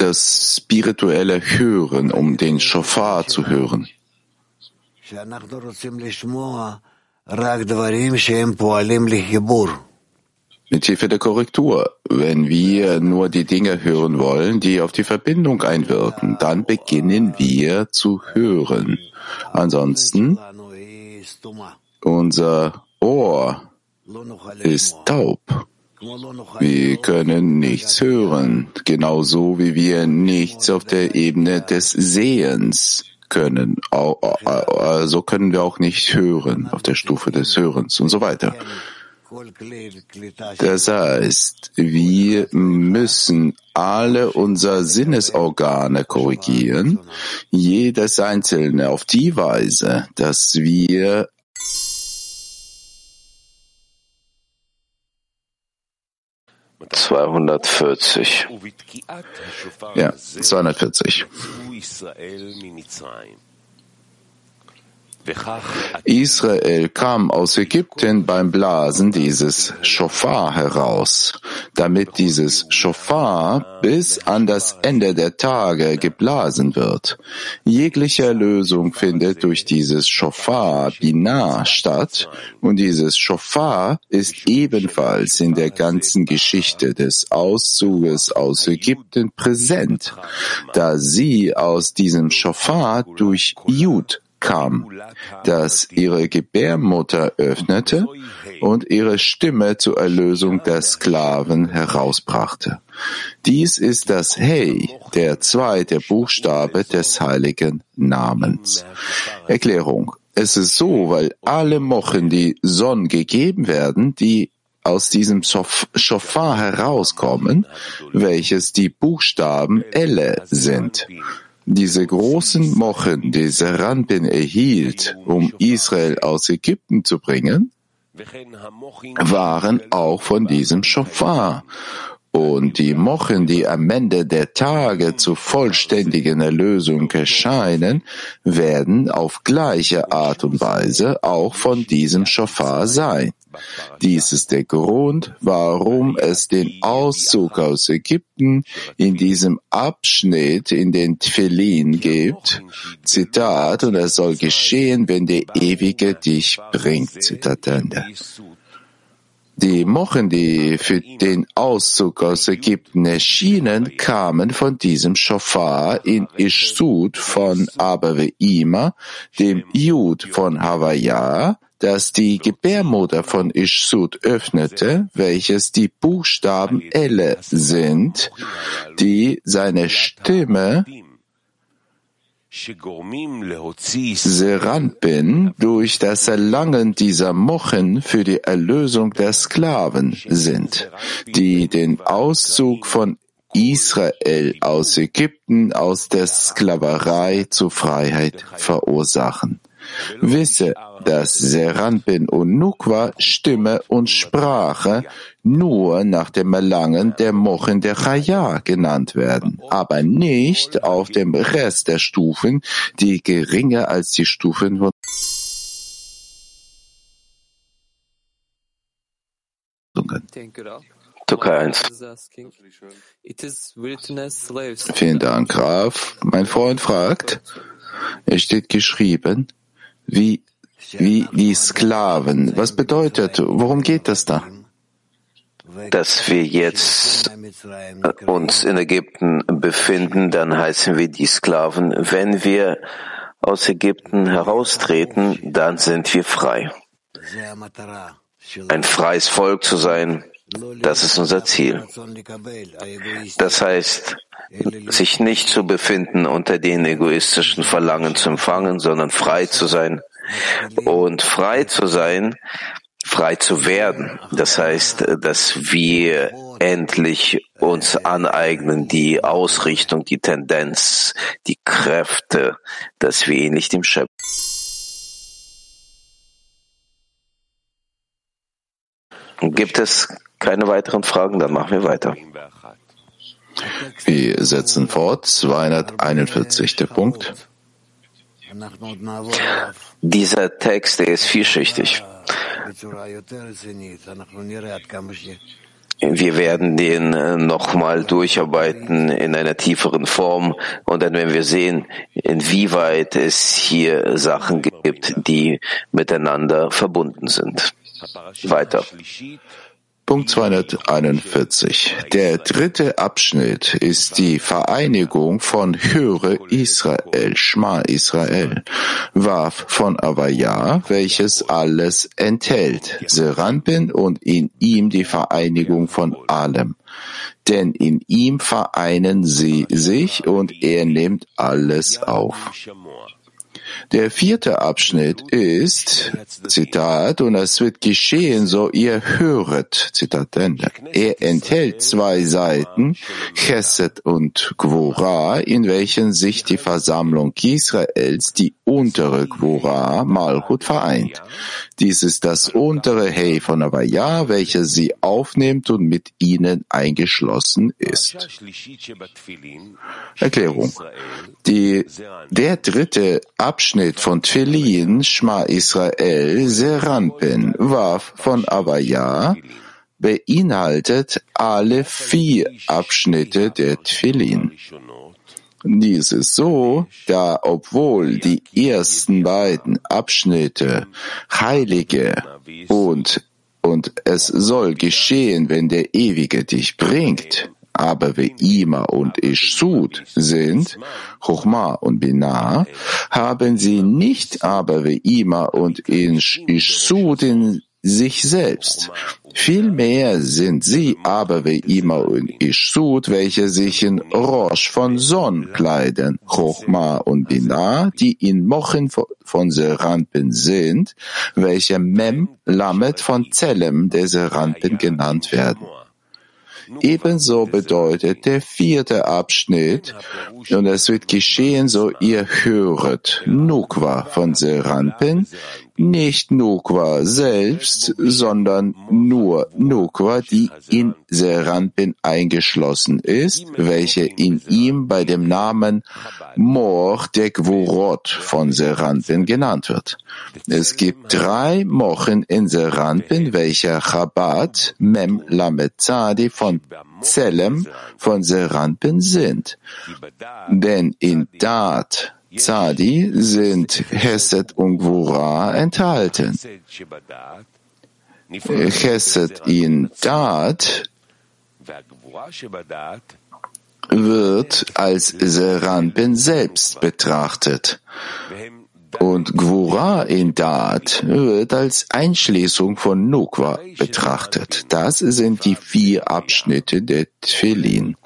G: das spirituelle Hören, um den Shofar zu hören. Mit Hilfe der Korrektur. Wenn wir nur die Dinge hören wollen, die auf die Verbindung einwirken, dann beginnen wir zu hören. Ansonsten, unser Ohr ist taub. Wir können nichts hören, genauso wie wir nichts auf der Ebene des Sehens können. Also können wir auch nicht hören auf der Stufe des Hörens und so weiter. Das heißt, wir müssen alle unsere Sinnesorgane korrigieren, jedes einzelne auf die Weise, dass wir
B: 240.
G: Ja, 240. Israel kam aus Ägypten beim Blasen dieses Schofar heraus, damit dieses Schofar bis an das Ende der Tage geblasen wird. Jegliche Erlösung findet durch dieses Schofar Binah statt und dieses Schofar ist ebenfalls in der ganzen Geschichte des Auszuges aus Ägypten präsent, da sie aus diesem Schofar durch Jud kam, das ihre Gebärmutter öffnete und ihre Stimme zur Erlösung der Sklaven herausbrachte. Dies ist das Hey, der zweite Buchstabe des heiligen Namens. Erklärung. Es ist so, weil alle Mochen, die Sonn gegeben werden, die aus diesem Schofar herauskommen, welches die Buchstaben Elle sind. Diese großen Mochen, die Seranpin erhielt, um Israel aus Ägypten zu bringen, waren auch von diesem Schofar. Und die Mochen, die am Ende der Tage zur vollständigen Erlösung erscheinen, werden auf gleiche Art und Weise auch von diesem Schofar sein. Dies ist der Grund, warum es den Auszug aus Ägypten in diesem Abschnitt in den Tfilin gibt. Zitat, und es soll geschehen, wenn der Ewige dich bringt. Zitat Ende. Die Mochen, die für den Auszug aus Ägypten erschienen, kamen von diesem Schofar in Ishsud von Abaveima, dem Jud von Havaya, das die Gebärmutter von Ishsud öffnete, welches die Buchstaben Elle sind, die seine Stimme Seranpin durch das Erlangen dieser Mochen für die Erlösung der Sklaven sind, die den Auszug von Israel aus Ägypten aus der Sklaverei zur Freiheit verursachen. Wisse, dass Seranpin und Nukwa Stimme und Sprache nur nach dem Erlangen der Mochen der Chaya genannt werden, aber nicht auf dem Rest der Stufen, die geringer als die Stufen von
H: Türkei 1.
G: Vielen Dank, Graf. Mein Freund fragt, es steht geschrieben, wie, wie die Sklaven. Was bedeutet, worum geht das da?
H: Dass wir jetzt uns in Ägypten befinden, dann heißen wir die Sklaven. Wenn wir aus Ägypten heraustreten, dann sind wir frei. Ein freies Volk zu sein, das ist unser Ziel. Das heißt, sich nicht zu befinden unter den egoistischen Verlangen zu empfangen, sondern frei zu sein. Und frei zu sein, frei zu werden. Das heißt, dass wir endlich uns aneignen, die Ausrichtung, die Tendenz, die Kräfte, dass wir ähnlich dem Schöpfer Gibt es keine weiteren Fragen? Dann machen wir weiter.
G: Wir setzen fort. 241. Der Punkt.
H: Dieser Text, der ist vielschichtig. Wir werden den äh, nochmal durcharbeiten in einer tieferen Form und dann werden wir sehen, inwieweit es hier Sachen gibt, die miteinander verbunden sind. Weiter.
G: Punkt 241. Der dritte Abschnitt ist die Vereinigung von Höre Israel, Schma Israel, Waf von Avaya, welches alles enthält, Seranpin und in ihm die Vereinigung von allem. Denn in ihm vereinen sie sich und er nimmt alles auf. Der vierte Abschnitt ist, Zitat, und es wird geschehen, so ihr höret, Zitat Ende. Er enthält zwei Seiten, Chesed und Gwora, in welchen sich die Versammlung Israels, die untere Gwora, Malchut, vereint. Dies ist das untere Hey von Avaya, welches sie aufnimmt und mit ihnen eingeschlossen ist. Erklärung. Die, der dritte Abschnitt Abschnitt von Tfilin, Shma Israel, Seranpin, Waf von Avaya, beinhaltet alle vier Abschnitte der Tfilin. Dies ist so, da obwohl die ersten beiden Abschnitte heilige und und es soll geschehen, wenn der Ewige dich bringt, aber wie Ima und Ishsud sind, Chochma und Binah, haben sie nicht aber wie Ima und Ishsud in sich selbst. Vielmehr sind sie aber wie Ima und Ishsud, welche sich in Rosh von Son kleiden, Chochma und Binah, die in Mochen von Serampen sind, welche Mem Lamet von Zelem der Serampen genannt werden. Ebenso bedeutet der vierte Abschnitt, und es wird geschehen, so ihr höret, Nukwa von Serampen, nicht Nukwa selbst, sondern nur Nukwa, die in Seranpin eingeschlossen ist, welche in ihm bei dem Namen Mor der Gwurot von Seranpin genannt wird. Es gibt drei Mochen in Seranpin, welche Chabad, Mem Lamezadi von Zelem von Seranpin sind. Denn in Dat Zadi sind Hesed und Gvura enthalten. Hesed in Dat wird als Seranpin selbst betrachtet und Gwura in Dat wird als Einschließung von Nukwa betrachtet. Das sind die vier Abschnitte der Tfilin.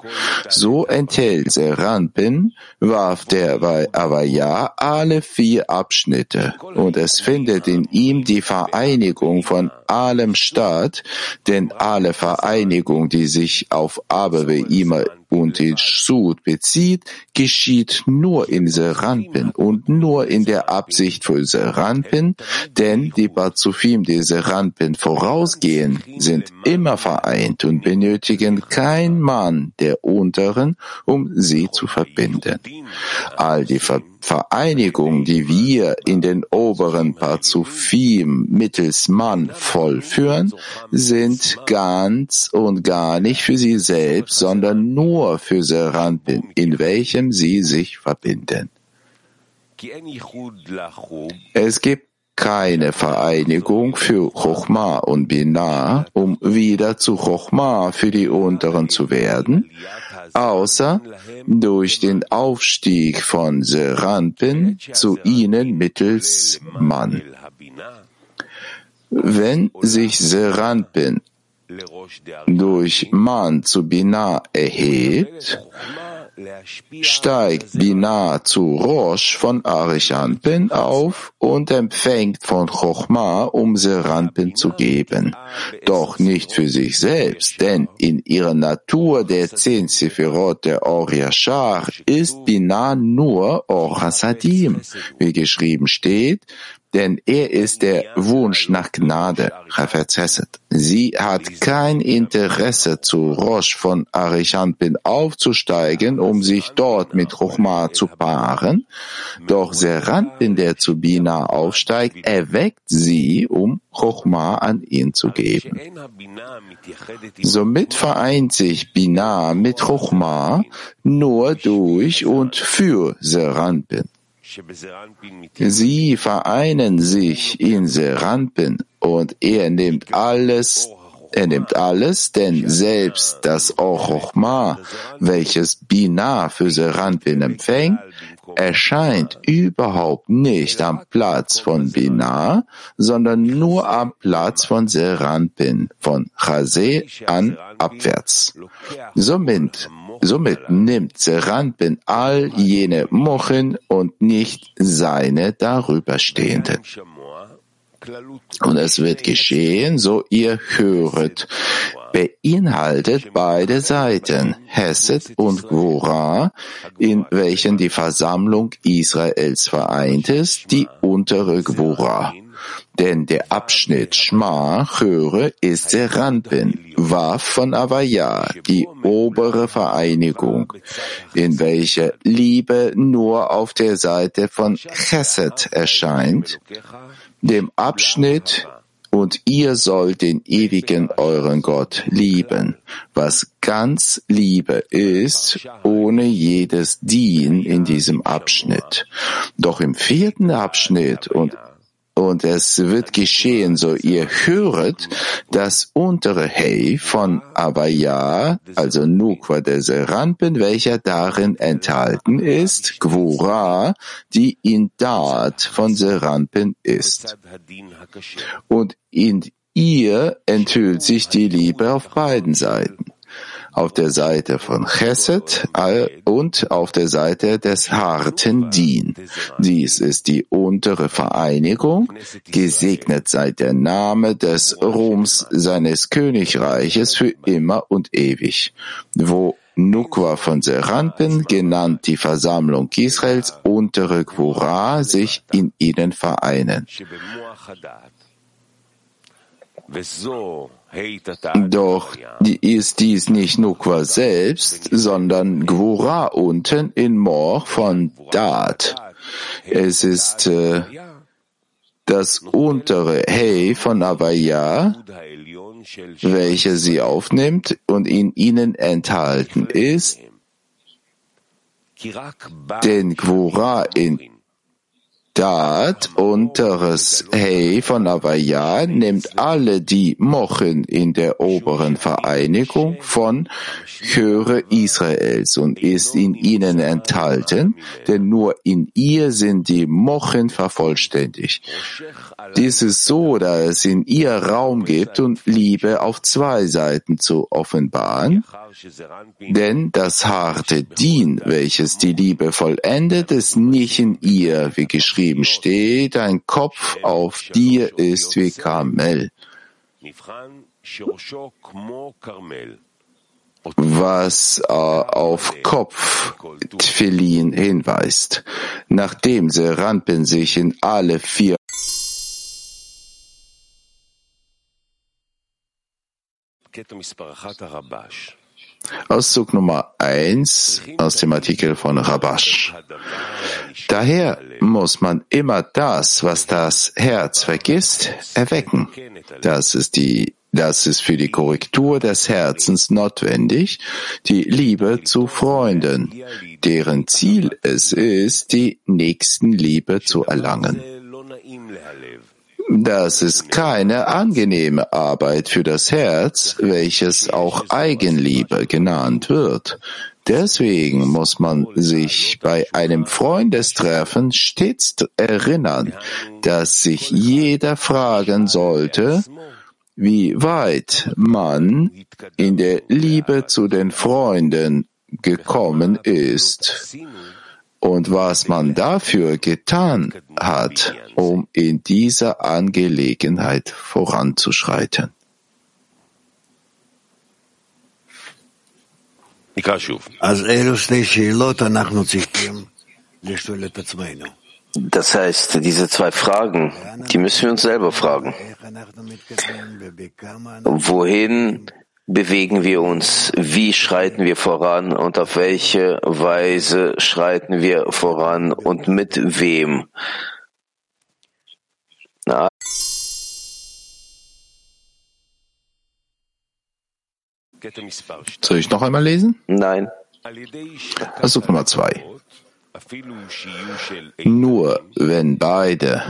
G: So enthält Seranpin, warf der Avaya alle vier Abschnitte und es findet in ihm die Vereinigung von allem statt, denn alle Vereinigung, die sich auf Abewe immer und den Sud bezieht, geschieht nur in Seranpin und nur in der Absicht für Seranpin, denn die Bazufim, die Seranpin vorausgehen, sind immer vereint und benötigen kein Mann der unteren, um sie zu verbinden. All die Ver Vereinigung, die wir in den oberen Parzufim mittels Mann vollführen, sind ganz und gar nicht für sie selbst, sondern nur für Seranpin, in welchem sie sich verbinden. Es gibt keine Vereinigung für Chochma und Binah, um wieder zu Chochma für die Unteren zu werden, außer durch den Aufstieg von Seranpin zu ihnen mittels Mann. Wenn sich Seranpin durch Man zu Binah erhebt, steigt Binah zu Rosh von Arishanpin auf und empfängt von Chochma, um Seranpin zu geben. Doch nicht für sich selbst, denn in ihrer Natur der zehn Sephirot der Or Yashar ist Binah nur Or Hasadim, wie geschrieben steht, denn er ist der Wunsch nach Gnade, Sie hat kein Interesse zu Rosh von Arichanpin aufzusteigen, um sich dort mit Chochma zu paaren, doch Seranpin, der zu Bina aufsteigt, erweckt sie, um Chochma an ihn zu geben. Somit vereint sich Bina mit Chochma nur durch und für Seranpin. Sie vereinen sich in Seranpin und er nimmt alles, er nimmt alles, denn selbst das Ochochma, welches Bina für Seranpin empfängt, erscheint überhaupt nicht am Platz von Bina, sondern nur am Platz von Seranpin, von Chase an abwärts. Somit Somit nimmt Seranpin all jene Mochen und nicht seine darüberstehenden. Und es wird geschehen, so ihr höret. beinhaltet beide Seiten, Hesed und Gvora, in welchen die Versammlung Israels vereint ist, die untere Gvora. Denn der Abschnitt Schma, höre, ist der Ranpen, Waf von Avaya, die obere Vereinigung, in welcher Liebe nur auf der Seite von Chesed erscheint, dem Abschnitt und ihr sollt den ewigen euren Gott lieben, was ganz Liebe ist, ohne jedes Dien in diesem Abschnitt. Doch im vierten Abschnitt und und es wird geschehen, so ihr höret das untere Hey von Avaya, also Nukwa der Serampen, welcher darin enthalten ist, Gwura, die in Dat von Serampen ist. Und in ihr enthüllt sich die Liebe auf beiden Seiten auf der Seite von Chesed und auf der Seite des harten Din. Dies ist die untere Vereinigung, gesegnet sei der Name des Ruhms seines Königreiches für immer und ewig, wo Nukwa von Serampen, genannt die Versammlung Israels, untere Gwura, sich in ihnen vereinen. Doch ist dies nicht Nukwa selbst, sondern Gwura unten in Mor von Dat. Es ist äh, das untere Hey von Avaya, welche sie aufnimmt und in ihnen enthalten ist, denn Gwura in Dat, unteres Hey von Avaya, nimmt alle die Mochen in der oberen Vereinigung von Chöre Israels und ist in ihnen enthalten, denn nur in ihr sind die Mochen vervollständigt. Dies ist so, da es in ihr Raum gibt und Liebe auf zwei Seiten zu offenbaren, denn das harte Dien, welches die Liebe vollendet, ist nicht in ihr, wie geschrieben steht, ein Kopf auf dir ist wie Karmel. Was äh, auf Kopf Tfilin hinweist. Nachdem Serampen sich in alle vier Auszug Nummer eins aus dem Artikel von Rabash. Daher muss man immer das, was das Herz vergisst, erwecken. Das ist die das ist für die Korrektur des Herzens notwendig, die Liebe zu Freunden, deren Ziel es ist, die Nächstenliebe zu erlangen. Das ist keine angenehme Arbeit für das Herz, welches auch Eigenliebe genannt wird. Deswegen muss man sich bei einem Freundestreffen stets erinnern, dass sich jeder fragen sollte, wie weit man in der Liebe zu den Freunden gekommen ist und was man dafür getan hat, um in dieser Angelegenheit voranzuschreiten.
H: Das heißt, diese zwei Fragen, die müssen wir uns selber fragen. Wohin bewegen wir uns? Wie schreiten wir voran? Und auf welche Weise schreiten wir voran? Und mit wem? Na,
G: Soll ich noch einmal lesen?
H: Nein.
G: Versuch Nummer zwei. Nur wenn beide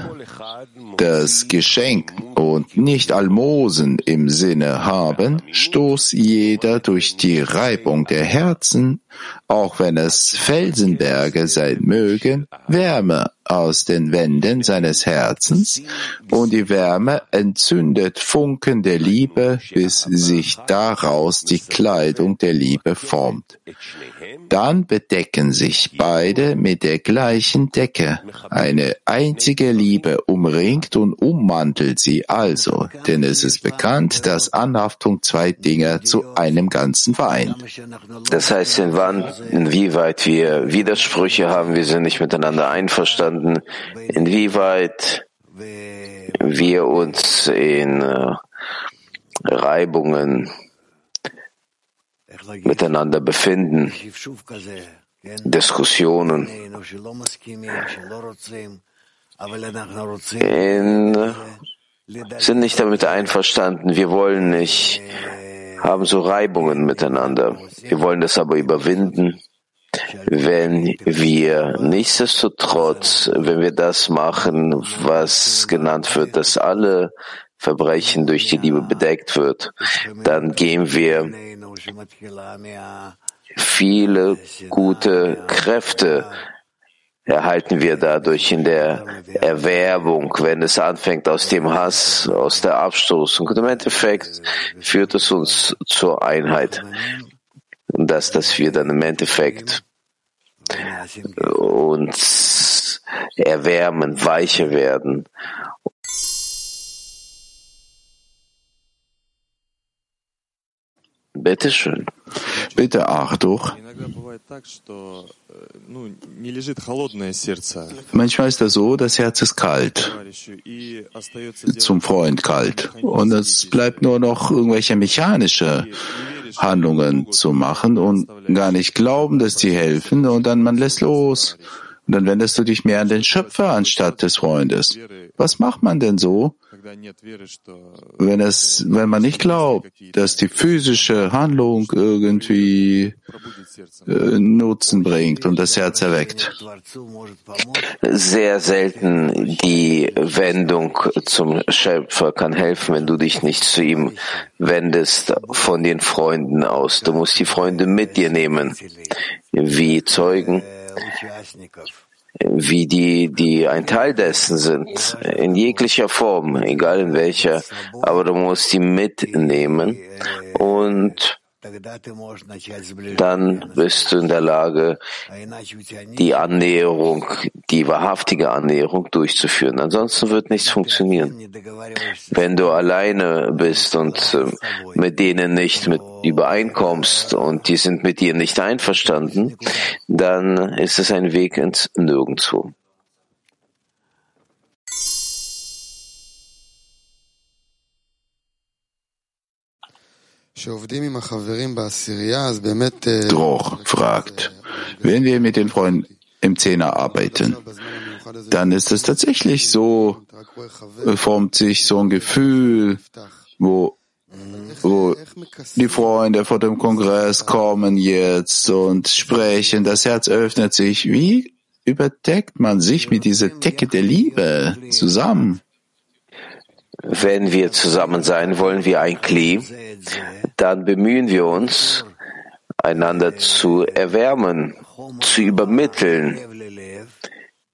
G: das Geschenk und nicht Almosen im Sinne haben, stoß jeder durch die Reibung der Herzen, auch wenn es Felsenberge sein mögen, Wärme aus den Wänden seines Herzens und die Wärme entzündet Funken der Liebe, bis sich daraus die Kleidung der Liebe formt. Dann bedecken sich beide mit der gleichen Decke. Eine einzige Liebe umringt und ummantelt sie also, denn es ist bekannt, dass Anhaftung zwei Dinge zu einem Ganzen vereint.
H: Das heißt, inwieweit wir Widersprüche haben, wir sind nicht miteinander einverstanden, inwieweit wir uns in äh, Reibungen miteinander befinden, Diskussionen. In, sind nicht damit einverstanden, wir wollen nicht, haben so Reibungen miteinander. Wir wollen das aber überwinden, wenn wir nichtsdestotrotz, wenn wir das machen, was genannt wird, dass alle Verbrechen durch die Liebe bedeckt wird, dann gehen wir viele gute Kräfte erhalten wir dadurch in der Erwerbung, wenn es anfängt aus dem Hass, aus der Abstoß. Und im Endeffekt führt es uns zur Einheit. Und das, dass wir dann im Endeffekt uns erwärmen, weicher werden Bitte schön.
G: Bitte, Achtung. Manchmal ist das so, das Herz ist kalt, zum Freund kalt. Und es bleibt nur noch irgendwelche mechanische Handlungen zu machen und gar nicht glauben, dass die helfen und dann man lässt los. Und dann wendest du dich mehr an den Schöpfer anstatt des Freundes. Was macht man denn so, wenn es, wenn man nicht glaubt, dass die physische Handlung irgendwie äh, Nutzen bringt und das Herz erweckt?
H: Sehr selten die Wendung zum Schöpfer kann helfen, wenn du dich nicht zu ihm wendest von den Freunden aus. Du musst die Freunde mit dir nehmen, wie Zeugen wie die, die ein Teil dessen sind, in jeglicher Form, egal in welcher, aber du musst die mitnehmen. Und dann bist du in der Lage, die Annäherung, die wahrhaftige Annäherung durchzuführen. Ansonsten wird nichts funktionieren. Wenn du alleine bist und äh, mit denen nicht mit übereinkommst und die sind mit dir nicht einverstanden, dann ist es ein Weg ins Nirgendwo.
G: Droch fragt, wenn wir mit den Freunden im Zehner arbeiten, dann ist es tatsächlich so, formt sich so ein Gefühl, wo, wo die Freunde vor dem Kongress kommen jetzt und sprechen, das Herz öffnet sich. Wie überdeckt man sich mit dieser Decke der Liebe zusammen?
H: Wenn wir zusammen sein wollen wie ein Kli, dann bemühen wir uns, einander zu erwärmen, zu übermitteln,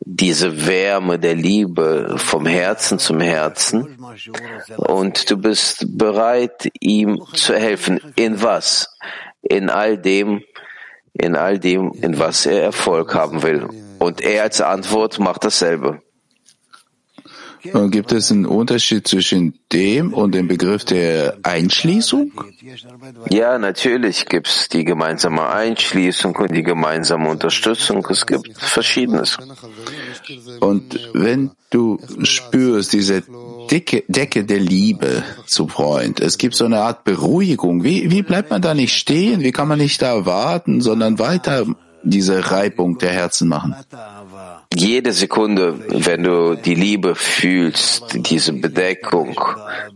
H: diese Wärme der Liebe vom Herzen zum Herzen und du bist bereit, ihm zu helfen. In was? In all dem, in all dem, in was er Erfolg haben will. Und er als Antwort macht dasselbe.
G: Gibt es einen Unterschied zwischen dem und dem Begriff der Einschließung?
H: Ja, natürlich gibt es die gemeinsame Einschließung und die gemeinsame Unterstützung. Es gibt Verschiedenes.
G: Und wenn du spürst diese Decke, Decke der Liebe zum Freund, es gibt so eine Art Beruhigung. Wie, wie bleibt man da nicht stehen? Wie kann man nicht da warten, sondern weiter diese Reibung der Herzen machen?
H: Jede Sekunde, wenn du die Liebe fühlst, diese Bedeckung,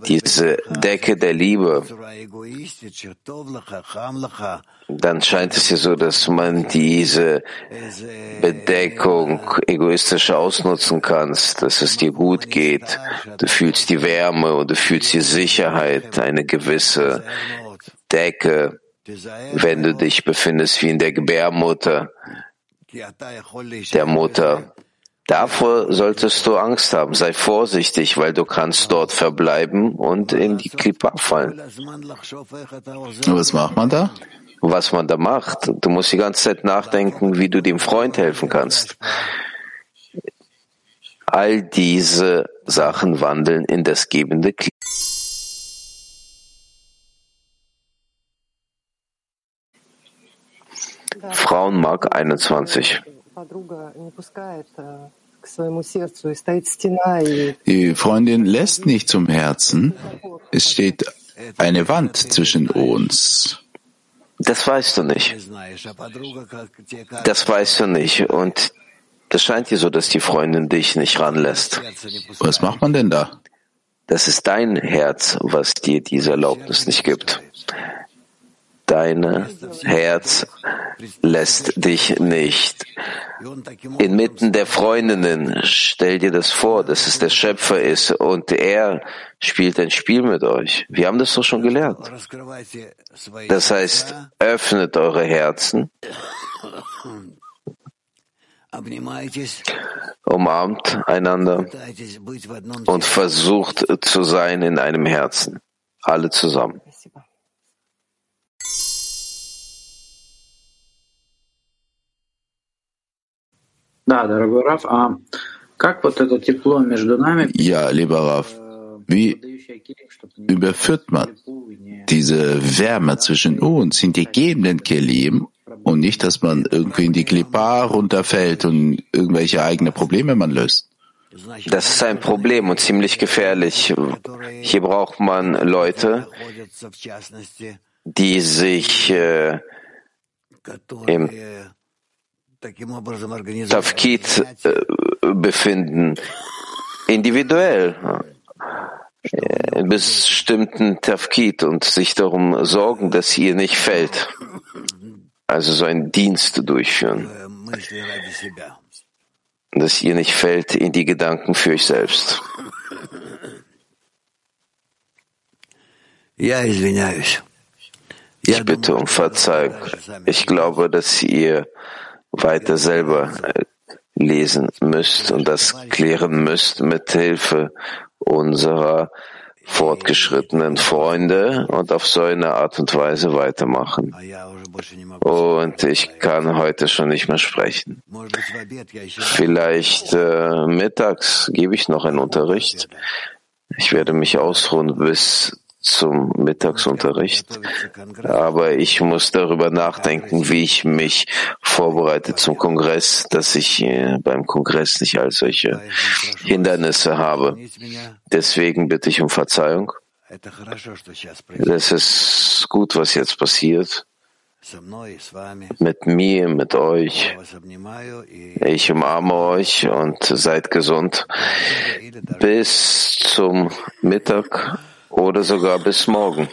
H: diese Decke der Liebe, dann scheint es dir so, dass man diese Bedeckung egoistisch ausnutzen kannst, dass es dir gut geht. Du fühlst die Wärme und du fühlst die Sicherheit, eine gewisse Decke, wenn du dich befindest wie in der Gebärmutter der Mutter, Davor solltest du Angst haben. Sei vorsichtig, weil du kannst dort verbleiben und in die Klippa fallen.
G: Was macht man da?
H: Was man da macht, du musst die ganze Zeit nachdenken, wie du dem Freund helfen kannst. All diese Sachen wandeln in das gebende Klippa. Frauenmark 21.
G: Die Freundin lässt nicht zum Herzen. Es steht eine Wand zwischen uns.
H: Das weißt du nicht. Das weißt du nicht. Und das scheint dir so, dass die Freundin dich nicht ranlässt.
G: Was macht man denn da?
H: Das ist dein Herz, was dir diese Erlaubnis nicht gibt. Dein Herz lässt dich nicht. Inmitten der Freundinnen, stell dir das vor, dass es der Schöpfer ist und er spielt ein Spiel mit euch. Wir haben das doch schon gelernt. Das heißt, öffnet eure Herzen, umarmt einander und versucht zu sein in einem Herzen. Alle zusammen.
G: Ja, lieber Raf, wie überführt man diese Wärme zwischen uns in die gebenden Kelim und nicht, dass man irgendwie in die Klippa runterfällt und irgendwelche eigene Probleme man löst?
H: Das ist ein Problem und ziemlich gefährlich. Hier braucht man Leute, die sich äh, im Tafkid äh, befinden, individuell, in bestimmten Tafkid und sich darum sorgen, dass ihr nicht fällt. Also so einen Dienst durchführen. Dass ihr nicht fällt in die Gedanken für euch selbst. Ich bitte um Verzeihung. Ich glaube, dass ihr weiter selber äh, lesen müsst und das klären müsst mit Hilfe unserer fortgeschrittenen Freunde und auf so eine Art und Weise weitermachen. Und ich kann heute schon nicht mehr sprechen. Vielleicht äh, mittags gebe ich noch einen Unterricht. Ich werde mich ausruhen bis zum Mittagsunterricht, aber ich muss darüber nachdenken, wie ich mich vorbereite zum Kongress, dass ich äh, beim Kongress nicht all solche Hindernisse habe. Deswegen bitte ich um Verzeihung. Das ist gut, was jetzt passiert. Mit mir, mit euch. Ich umarme euch und seid gesund. Bis zum Mittag oder sogar bis morgen.